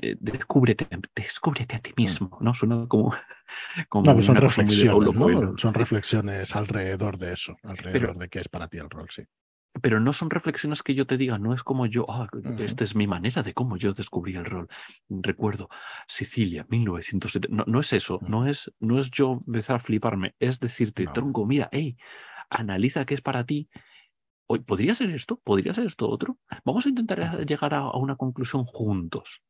eh, descúbrete, descúbrete a ti mm. mismo, ¿no? Suena como, como no, son reflexiones, ¿no? Son reflexiones alrededor de eso, alrededor de qué es para ti el rol, sí. Pero no son reflexiones que yo te diga, no es como yo, ah, esta es mi manera de cómo yo descubrí el rol. Recuerdo Sicilia, 1970. No, no es eso, no, es, no es yo empezar a fliparme, es decirte, tronco, mira, hey, analiza qué es para ti ¿podría ser esto? ¿Podría ser esto otro? Vamos a intentar llegar a, una conclusión juntos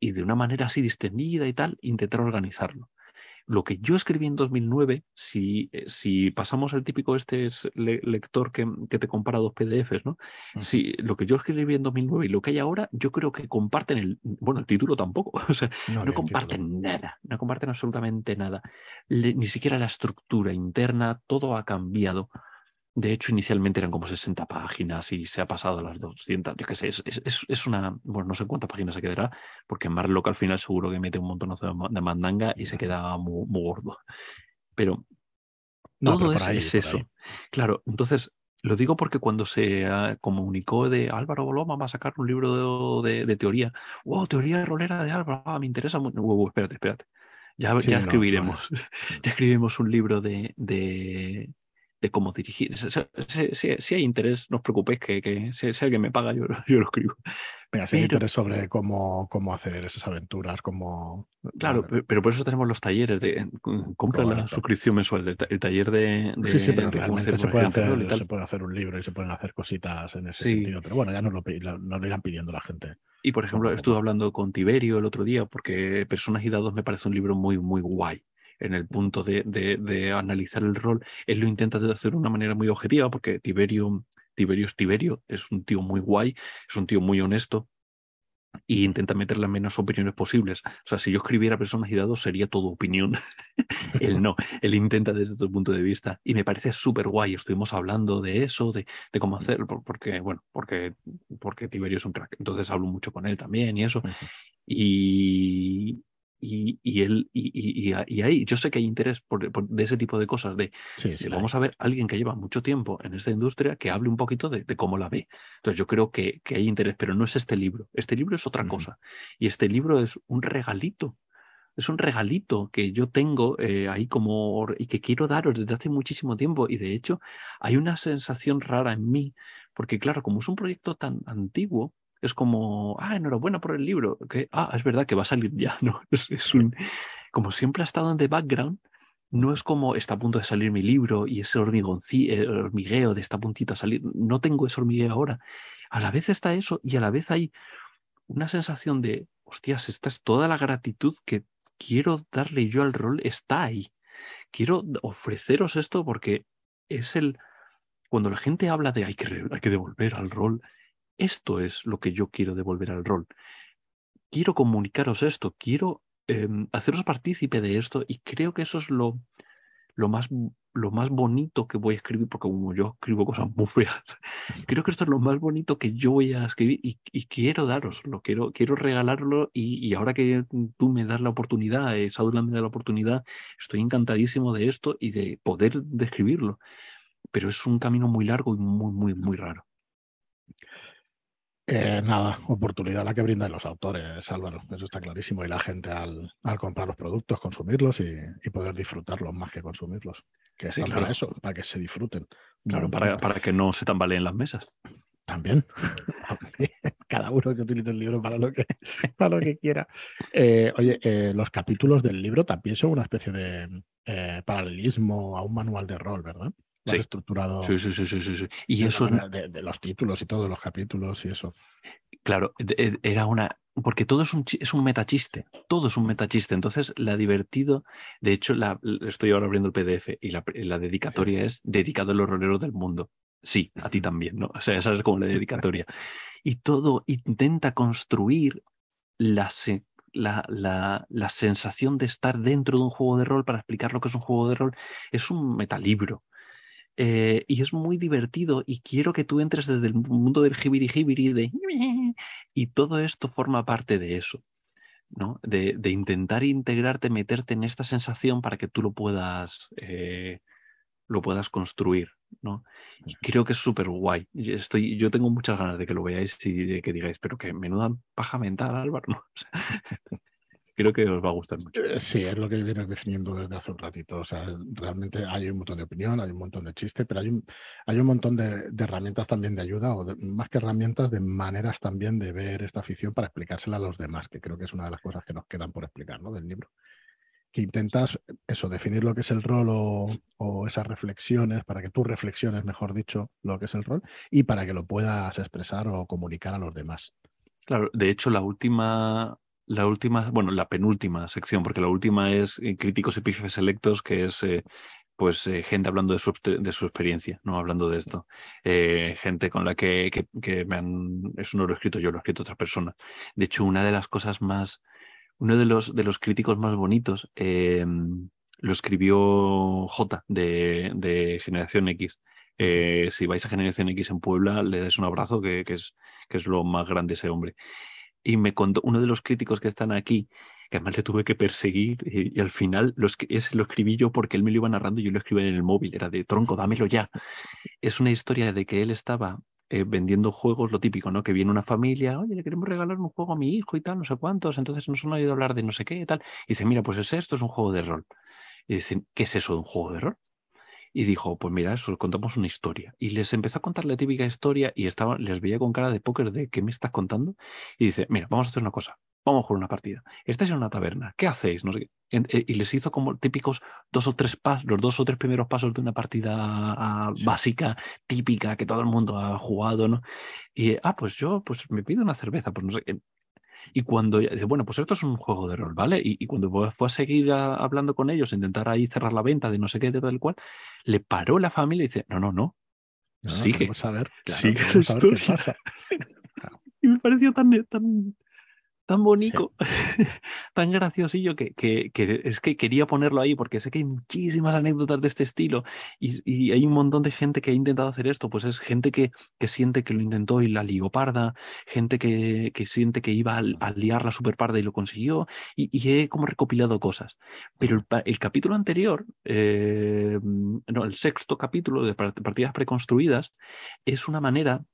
y de una manera así distendida y tal, intentar organizarlo. Lo que yo escribí en 2009, si, eh, si pasamos el típico este lector que, te compara dos PDFs, ¿no? Si lo que yo escribí en 2009 y lo que hay ahora, yo creo que comparten el, bueno, el título tampoco, o sea, no, comparten nada, no comparten absolutamente nada. ni siquiera la estructura interna, todo ha cambiado de hecho, inicialmente eran como 60 páginas y se ha pasado a las 200. Yo qué sé, es, es, una. Bueno, no sé cuántas páginas se quedará, porque Marlock al final seguro que mete un montón de mandanga y se queda muy, gordo. Pero todo es, eso. Claro, entonces lo digo porque cuando se ah, comunicó de Álvaro Boloma va a sacar un libro de, teoría. ¡Wow! Teoría rolera de Álvaro. Ah, me interesa mucho. espérate, espérate. Ya, ya escribiremos. Ya escribiremos un libro de, de cómo dirigir. Si, hay interés, no os preocupéis, que, si, alguien me paga, yo, yo lo escribo. Venga, si hay interés sobre cómo, cómo hacer esas aventuras, cómo... Claro, pero por eso tenemos los talleres de... Compra la suscripción mensual, el, taller de... sí, sí, pero realmente se puede, hacer, se puede hacer un libro y se pueden hacer cositas en ese sentido. Pero bueno, ya nos lo, lo irán pidiendo la gente. Y por ejemplo, estuve hablando con Tiberio el otro día porque Personas y Dados me parece un libro muy, muy guay en el punto de, analizar el rol, él lo intenta de hacer de una manera muy objetiva, porque Tiberio, Tiberio es Tiberio, es un tío muy guay, es un tío muy honesto, y intenta meter las menos opiniones posibles. O sea, si yo escribiera personas y dados, sería todo opinión. él no, él intenta desde otro punto de vista. Y me parece súper guay. Estuvimos hablando de eso, de, de, cómo hacer, porque, bueno, porque, porque Tiberio es un crack. Entonces hablo mucho con él también y eso. Y, y, y, él, y, y, ahí yo sé que hay interés por, de ese tipo de cosas, de, vamos a ver alguien que lleva mucho tiempo en esta industria que hable un poquito de, cómo la ve. Entonces yo creo que, que, hay interés, pero no es este libro. Este libro es otra cosa. Y este libro es un regalito. Es un regalito que yo tengo eh, ahí como y que quiero daros desde hace muchísimo tiempo. Y de hecho hay una sensación rara en mí, porque claro, como es un proyecto tan antiguo, es como, ah, enhorabuena por el libro. Que, ah, es verdad que va a salir ya, ¿no? Es, un, como siempre ha estado en the background, no es como está a punto de salir mi libro y ese hormigueo de está puntito a salir. No tengo ese hormigueo ahora. A la vez está eso y a la vez hay una sensación de, hostias, esta es toda la gratitud que quiero darle yo al rol, está ahí. Quiero ofreceros esto porque es el, cuando la gente habla de hay que, hay que devolver al rol, esto es lo que yo quiero devolver al rol. Quiero comunicaros esto, quiero em, haceros partícipe de esto y creo que eso es lo, lo, más, lo más bonito que voy a escribir, porque como yo escribo cosas muy feas, creo que esto es lo más bonito que yo voy a escribir y, quiero daroslo, quiero, quiero regalarlo y, ahora que tú me das la oportunidad, eh, me da la oportunidad, estoy encantadísimo de esto y de poder describirlo. Pero es un camino muy largo y muy, muy, muy raro. Eh, nada, oportunidad la que brindan los autores, Álvaro, eso está clarísimo. Y la gente al, comprar los productos, consumirlos y, poder disfrutarlos más que consumirlos. Que es para eso, para que se disfruten. Claro, para, para, que no se tambaleen las mesas. También. Cada uno que utilice el libro para lo que, para lo que quiera. Eh, oye, eh, los capítulos del libro también son una especie de paralelismo a un manual de rol, ¿verdad? Sí. estructurado. Sí, sí, sí, sí, sí. Y eso de, los títulos y todos los capítulos y eso. Claro, era una. Porque todo es un, es un metachiste, todo es un metachiste. Entonces, la divertido, de hecho, la, estoy ahora abriendo el PDF y la, la dedicatoria es dedicado a los roleros del mundo. Sí, a ti también, ¿no? O sea, esa es como la dedicatoria. Y todo intenta construir la, la, la, la, sensación de estar dentro de un juego de rol para explicar lo que es un juego de rol. Es un metalibro. Eh, y es muy divertido y quiero que tú entres desde el mundo del jibiri jibiri de y todo esto forma parte de eso, ¿no? De, de intentar integrarte, meterte en esta sensación para que tú lo puedas, eh, lo puedas construir, ¿no? Y creo que es súper guay. Estoy, yo tengo muchas ganas de que lo veáis y de que digáis, pero que menuda paja mental, Álvaro. ¿no? creo que os va a gustar mucho. Eh, sí, es lo que vienes definiendo desde hace un ratito. O sea, realmente hay un montón de opinión, hay un montón de chistes, pero hay un, hay un montón de, herramientas también de ayuda, o más que herramientas, de maneras también de ver esta afición para explicársela a los demás, que creo que es una de las cosas que nos quedan por explicar ¿no? del libro. Que intentas eso, definir lo que es el rol o, esas reflexiones, para que tú reflexiones, mejor dicho, lo que es el rol, y para que lo puedas expresar o comunicar a los demás. Claro, de hecho, la última la última, bueno, la penúltima sección, porque la última es eh, críticos y selectos, que es eh, pues eh, gente hablando de su, de su, experiencia, no hablando de esto. gente con la que, que, me han, eso no lo he escrito yo, lo he escrito otra persona. De hecho, una de las cosas más, uno de los, de los críticos más bonitos lo escribió J de, de Generación X. si vais a Generación X en Puebla, le des un abrazo, que, que, es, que es lo más grande ese hombre y me contó uno de los críticos que están aquí, que además le tuve que perseguir y, al final lo, ese lo escribí yo porque él me lo iba narrando y yo lo escribí en el móvil, era de tronco, dámelo ya. Es una historia de que él estaba eh, vendiendo juegos, lo típico, ¿no? Que viene una familia, oye, le queremos regalar un juego a mi hijo y tal, no sé cuántos, entonces nos han oído hablar de no sé qué y tal. Y dice, mira, pues es esto, es un juego de rol. Y dicen, ¿qué es eso de un juego de rol? Y dijo, pues mira, eso, contamos una historia. Y les empezó a contar la típica historia y estaba, les veía con cara de póker de ¿qué me estás contando? Y dice, mira, vamos a hacer una cosa, vamos a jugar una partida. Estáis en una taberna, ¿qué hacéis? No sé eh, y les hizo como típicos dos o tres pasos, los dos o tres primeros pasos de una partida ah, básica, típica, que todo el mundo ha jugado, ¿no? Y, ah, pues yo pues me pido una cerveza, pues no sé y cuando dice, bueno, pues esto es un juego de rol, ¿vale? Y, cuando fue a seguir hablando con ellos, intentar ahí cerrar la venta de no sé qué, de tal cual, le paró la familia y dice, no, no, no. sigue. Vamos a ver, sigue qué pasa. y me pareció tan, tan, tan bonito, tan graciosillo que, que, es que quería ponerlo ahí porque sé que hay muchísimas anécdotas de este estilo y, hay un montón de gente que ha intentado hacer esto, pues es gente que, que siente que lo intentó y la lió parda, gente que, que siente que iba a, liarla super parda y lo consiguió y, he como recopilado cosas. Pero el, capítulo anterior, eh, no, el sexto capítulo de partidas preconstruidas es una manera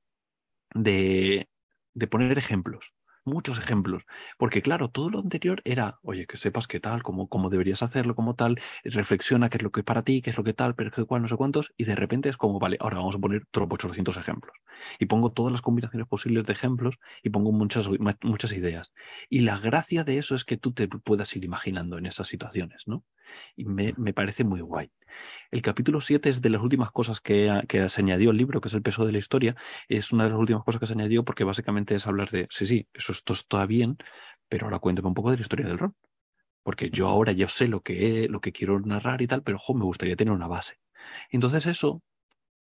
de, de poner ejemplos muchos ejemplos, porque claro, todo lo anterior era, oye, que sepas qué tal, cómo, cómo deberías hacerlo, como tal, reflexiona qué es lo que es para ti, qué es lo que tal, pero qué cual, no sé cuántos, y de repente es como, vale, ahora vamos a poner 800 ejemplos. Y pongo todas las combinaciones posibles de ejemplos y pongo muchas, muchas ideas. Y la gracia de eso es que tú te puedas ir imaginando en esas situaciones, ¿no? Y me, me parece muy guay. El capítulo 7 es de las últimas cosas que, que, se añadió el libro, que es el peso de la historia. Es una de las últimas cosas que se añadió porque básicamente es hablar de, sí, sí, eso esto está bien, pero ahora cuéntame un poco de la historia del rol. Porque yo ahora ya sé lo que, lo que quiero narrar y tal, pero me gustaría tener una base. Entonces eso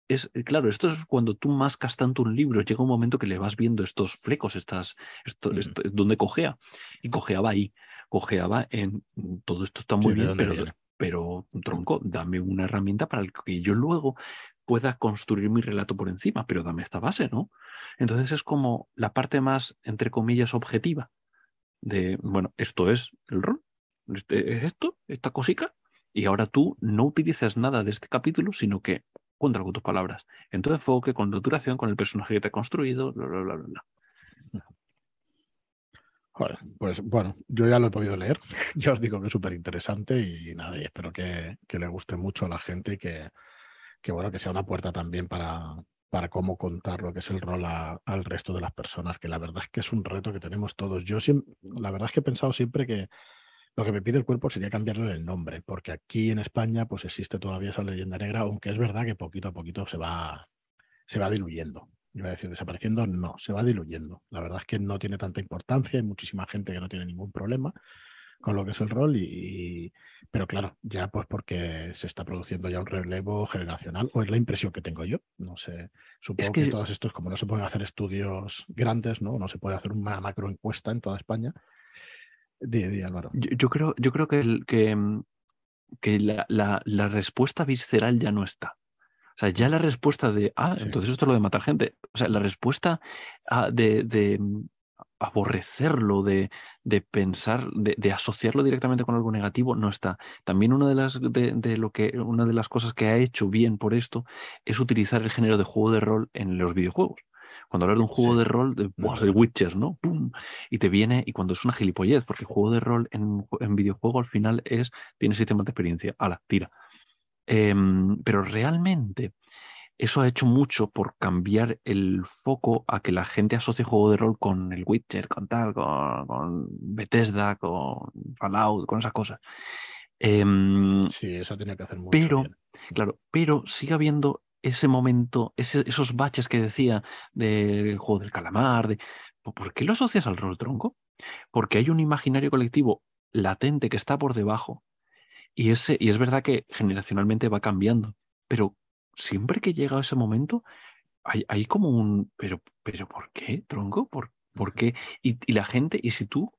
es, eh, claro, esto es cuando tú mascas tanto un libro, llega un momento que le vas viendo estos flecos, estas, esto, donde cojea. Y cojeaba ahí, cojeaba en todo esto está muy bien, pero pero tronco, dame una herramienta para que yo luego pueda construir mi relato por encima, pero dame esta base, ¿no? Entonces es como la parte más, entre comillas, objetiva de, bueno, esto es el rol, este, es esto, esta cosica, y ahora tú no utilizas nada de este capítulo, sino que cuéntalo con tus palabras, en tu enfoque, con tu duración, con el personaje que te ha construido, bla, bla, bla, bla. Joder, pues bueno, yo ya lo he podido leer. Ya os digo que es súper interesante y nada, y espero que, le guste mucho a la gente y que, bueno, que sea una puerta también para, para cómo contar lo que es el rol al resto de las personas, que la verdad es que es un reto que tenemos todos. Yo siempre, la verdad es que he pensado siempre que lo que me pide el cuerpo sería cambiarle el nombre, porque aquí en España pues existe todavía esa leyenda negra, aunque es verdad que poquito a poquito se va, se va diluyendo iba a decir desapareciendo, no, se va diluyendo. La verdad es que no tiene tanta importancia, hay muchísima gente que no tiene ningún problema con lo que es el rol, y, pero claro, ya pues porque se está produciendo ya un relevo generacional, o es la impresión que tengo yo, no sé, supongo que... todos estos, como no se pueden hacer estudios grandes, ¿no? No se puede hacer una macro encuesta en toda España. Di, Álvaro. Yo, creo, yo creo que, que, que la, la respuesta visceral ya no está. O sea, ya la respuesta de, ah, entonces esto es lo de matar gente. O sea, la respuesta ah, de, aborrecerlo, de, de pensar, de, de, asociarlo directamente con algo negativo, no está. También una de, las, de, de, lo que, una de las cosas que ha hecho bien por esto es utilizar el género de juego de rol en los videojuegos. Cuando hablas de un juego Sí. de rol, de, pues, el Witcher, ¿no? ¡Pum! Y te viene, y cuando es una gilipollez, porque el juego de rol en, en videojuego al final es, tiene sistemas de experiencia, ala, tira. Em, pero realmente eso ha hecho mucho por cambiar el foco a que la gente asocie juego de rol con el Witcher, con tal, con, con Bethesda, con Fallout, con esas cosas. Em, Sí, eso tiene que hacer mucho pero, bien. claro, pero sigue habiendo ese momento, ese- esos baches que decía del juego del calamar, de ¿por qué lo asocias al rol tronco? Porque hay un imaginario colectivo latente que está por debajo y, ese, y es verdad que generacionalmente va cambiando, pero siempre que llega ese momento hay, hay como un, pero, pero ¿por qué, tronco? ¿Por, por qué? Y, y la gente, y si tú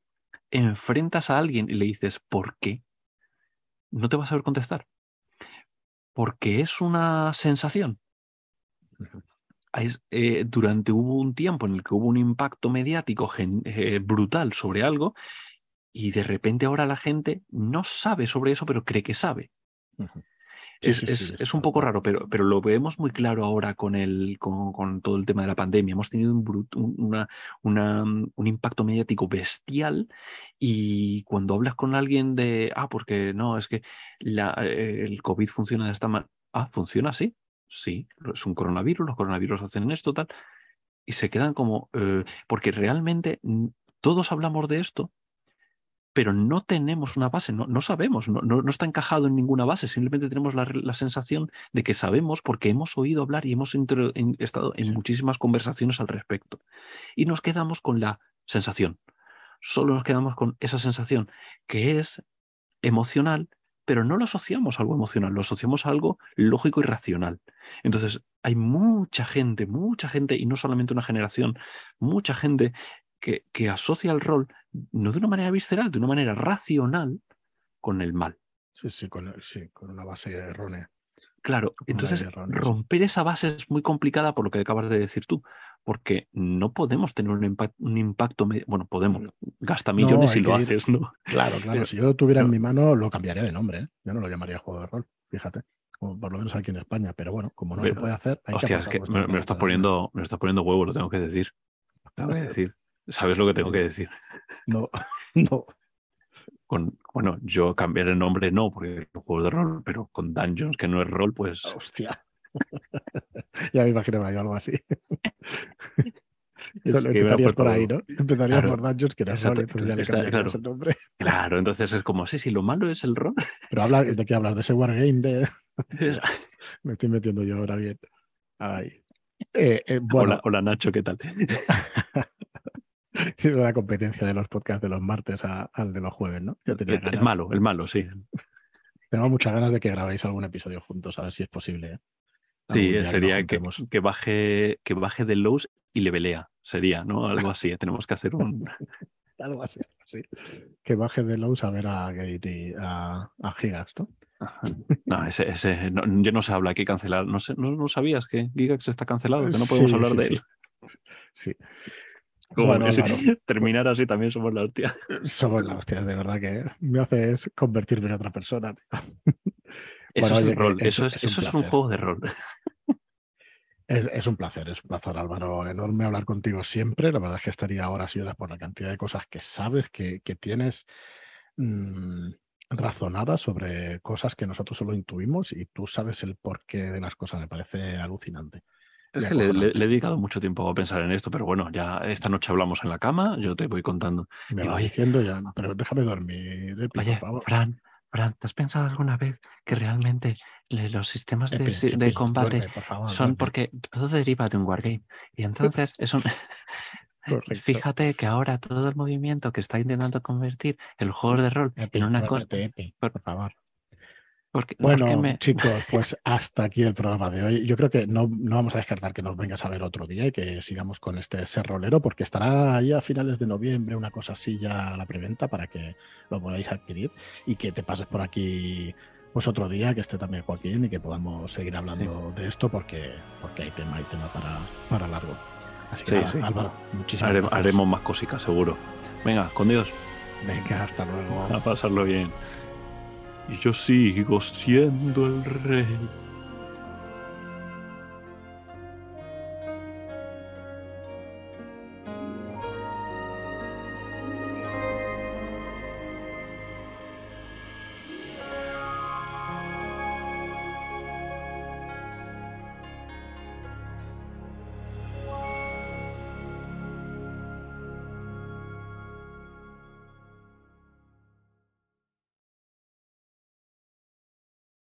enfrentas a alguien y le dices ¿por qué? No te vas a saber contestar. Porque es una sensación. Es, eh, durante hubo un tiempo en el que hubo un impacto mediático gen- eh, brutal sobre algo y de repente ahora la gente no sabe sobre eso, pero cree que sabe. Sí, Es, sí, es- sí, es un poco raro, pero, pero lo vemos muy claro ahora con, el, con, con todo el tema de la pandemia. Hemos tenido un, brut- un- una, una, mm, un impacto mediático bestial y cuando hablas con alguien de, ah, porque no, es que la, eh, el COVID funciona de esta manera. Ah, ¿funciona así? Sí, es un coronavirus, los coronavirus hacen esto, tal. Y se quedan como, eh, porque realmente mm, todos hablamos de esto, pero no tenemos una base, no, no sabemos, no, no, no está encajado en ninguna base, simplemente tenemos la, la sensación de que sabemos porque hemos oído hablar y hemos intro- en- estado en Sí. muchísimas conversaciones al respecto. Y nos quedamos con la sensación, solo nos quedamos con esa sensación que es emocional, pero no lo asociamos a algo emocional, lo asociamos a algo lógico y racional. Entonces, hay mucha gente, mucha gente, y no solamente una generación, mucha gente que, que asocia el rol no de una manera visceral, de una manera racional con el mal. Sí, sí, con, sí, con una base errónea. Claro, entonces romper esa base es muy complicada por lo que acabas de decir tú, porque no podemos tener un, impa- un impacto, bueno, podemos, No. gasta No, millones hay y lo ir- haces, ¿no? Claro, claro. Pero- si yo tuviera en no. mi mano, lo cambiaría de nombre. ¿eh? Yo no lo llamaría juego de rol, fíjate. O por lo menos aquí en España. Pero bueno, como no se Pero, puede hacer, hay Hostia, que es que me, me lo estás poniendo, me lo estás poniendo huevo, lo tengo que decir. Lo tengo que decir. ¿Sabes lo que tengo que decir? No, no. Con, bueno, yo cambiar el nombre no, porque es un juego de rol, pero con Dungeons, que no es rol, pues Hostia. ya me imaginaba yo algo así. es que empezarías por ahí, ¿no? Empezarías Claro. por Dungeons, que era Exacto, rol, entonces ya le está- claro. el nombre. Claro, entonces es como, sí, sí, lo malo es el rol. Pero habla, ¿de qué hablas? ¿De ese wargame? De... Me estoy metiendo yo ahora bien. Ay. Eh, eh, bueno, hola, hola Nacho, ¿qué tal? sí, es la competencia de los podcasts de los martes a- al de los jueves, ¿no? Yo tenía El, el ganas. malo, el malo, sí. Tengo muchas ganas de que grabéis algún episodio juntos, a ver si es posible. ¿eh? Sí, sería que, baje, que baje de lows y le velea. Sería, ¿no? Algo así. ¿eh? Tenemos que hacer un. Algo así, así. Que baje de Lowe's a ver a Gate a, a Gigas, ¿no? No, ese, ese no, yo no se habla, hay que cancelar. No, sé, no, no sabías que Gigax está cancelado, que no podemos Sí, hablar sí, de sí. él. Sí, Como Bueno, si terminar así también somos la hostia. somos la hostia, de verdad que me haces convertirme en otra persona. Eso Bueno, es oye, el rol, eso es- un un juego de rol. Es, es un placer, es un placer, Álvaro. Enorme hablar contigo siempre. La verdad es que estaría horas y horas por la cantidad de cosas que sabes, que, que tienes mm, razonadas sobre cosas que nosotros solo intuimos y tú sabes el porqué de las cosas. Me parece alucinante. Es Y que le, le- acojonante. le he dedicado mucho tiempo a pensar en esto, pero bueno, ya esta noche hablamos en la cama, yo te voy contando. Me Digo, va oye, diciendo ya, pero déjame dormir, por Oye, favor. Fran, Fran, ¿te has pensado alguna vez que realmente los sistemas de, Epi, combate duerme, por favor, son duerme. porque todo deriva de un wargame? Y entonces es un... Correcto. Fíjate que ahora todo el movimiento que está intentando convertir el juego de rol Epi, en una cosa... por favor. Porque, Bueno, me- chicos, pues hasta aquí el programa de hoy. Yo creo que no, no vamos a descartar que nos vengas a ver otro día y que sigamos con este ser rolero, porque estará ahí a finales de noviembre, una cosa así ya a la preventa para que lo podáis adquirir y que te pases por aquí pues otro día, que esté también Joaquín y que podamos seguir hablando de esto porque, porque hay tema, hay tema para, para largo. Así que Sí, nada, sí. Álvaro, muchísimas Hare- gracias. haremos más cositas, seguro. Venga, con Dios. Venga, hasta luego. A pasarlo bien. Y yo sigo siendo el rey.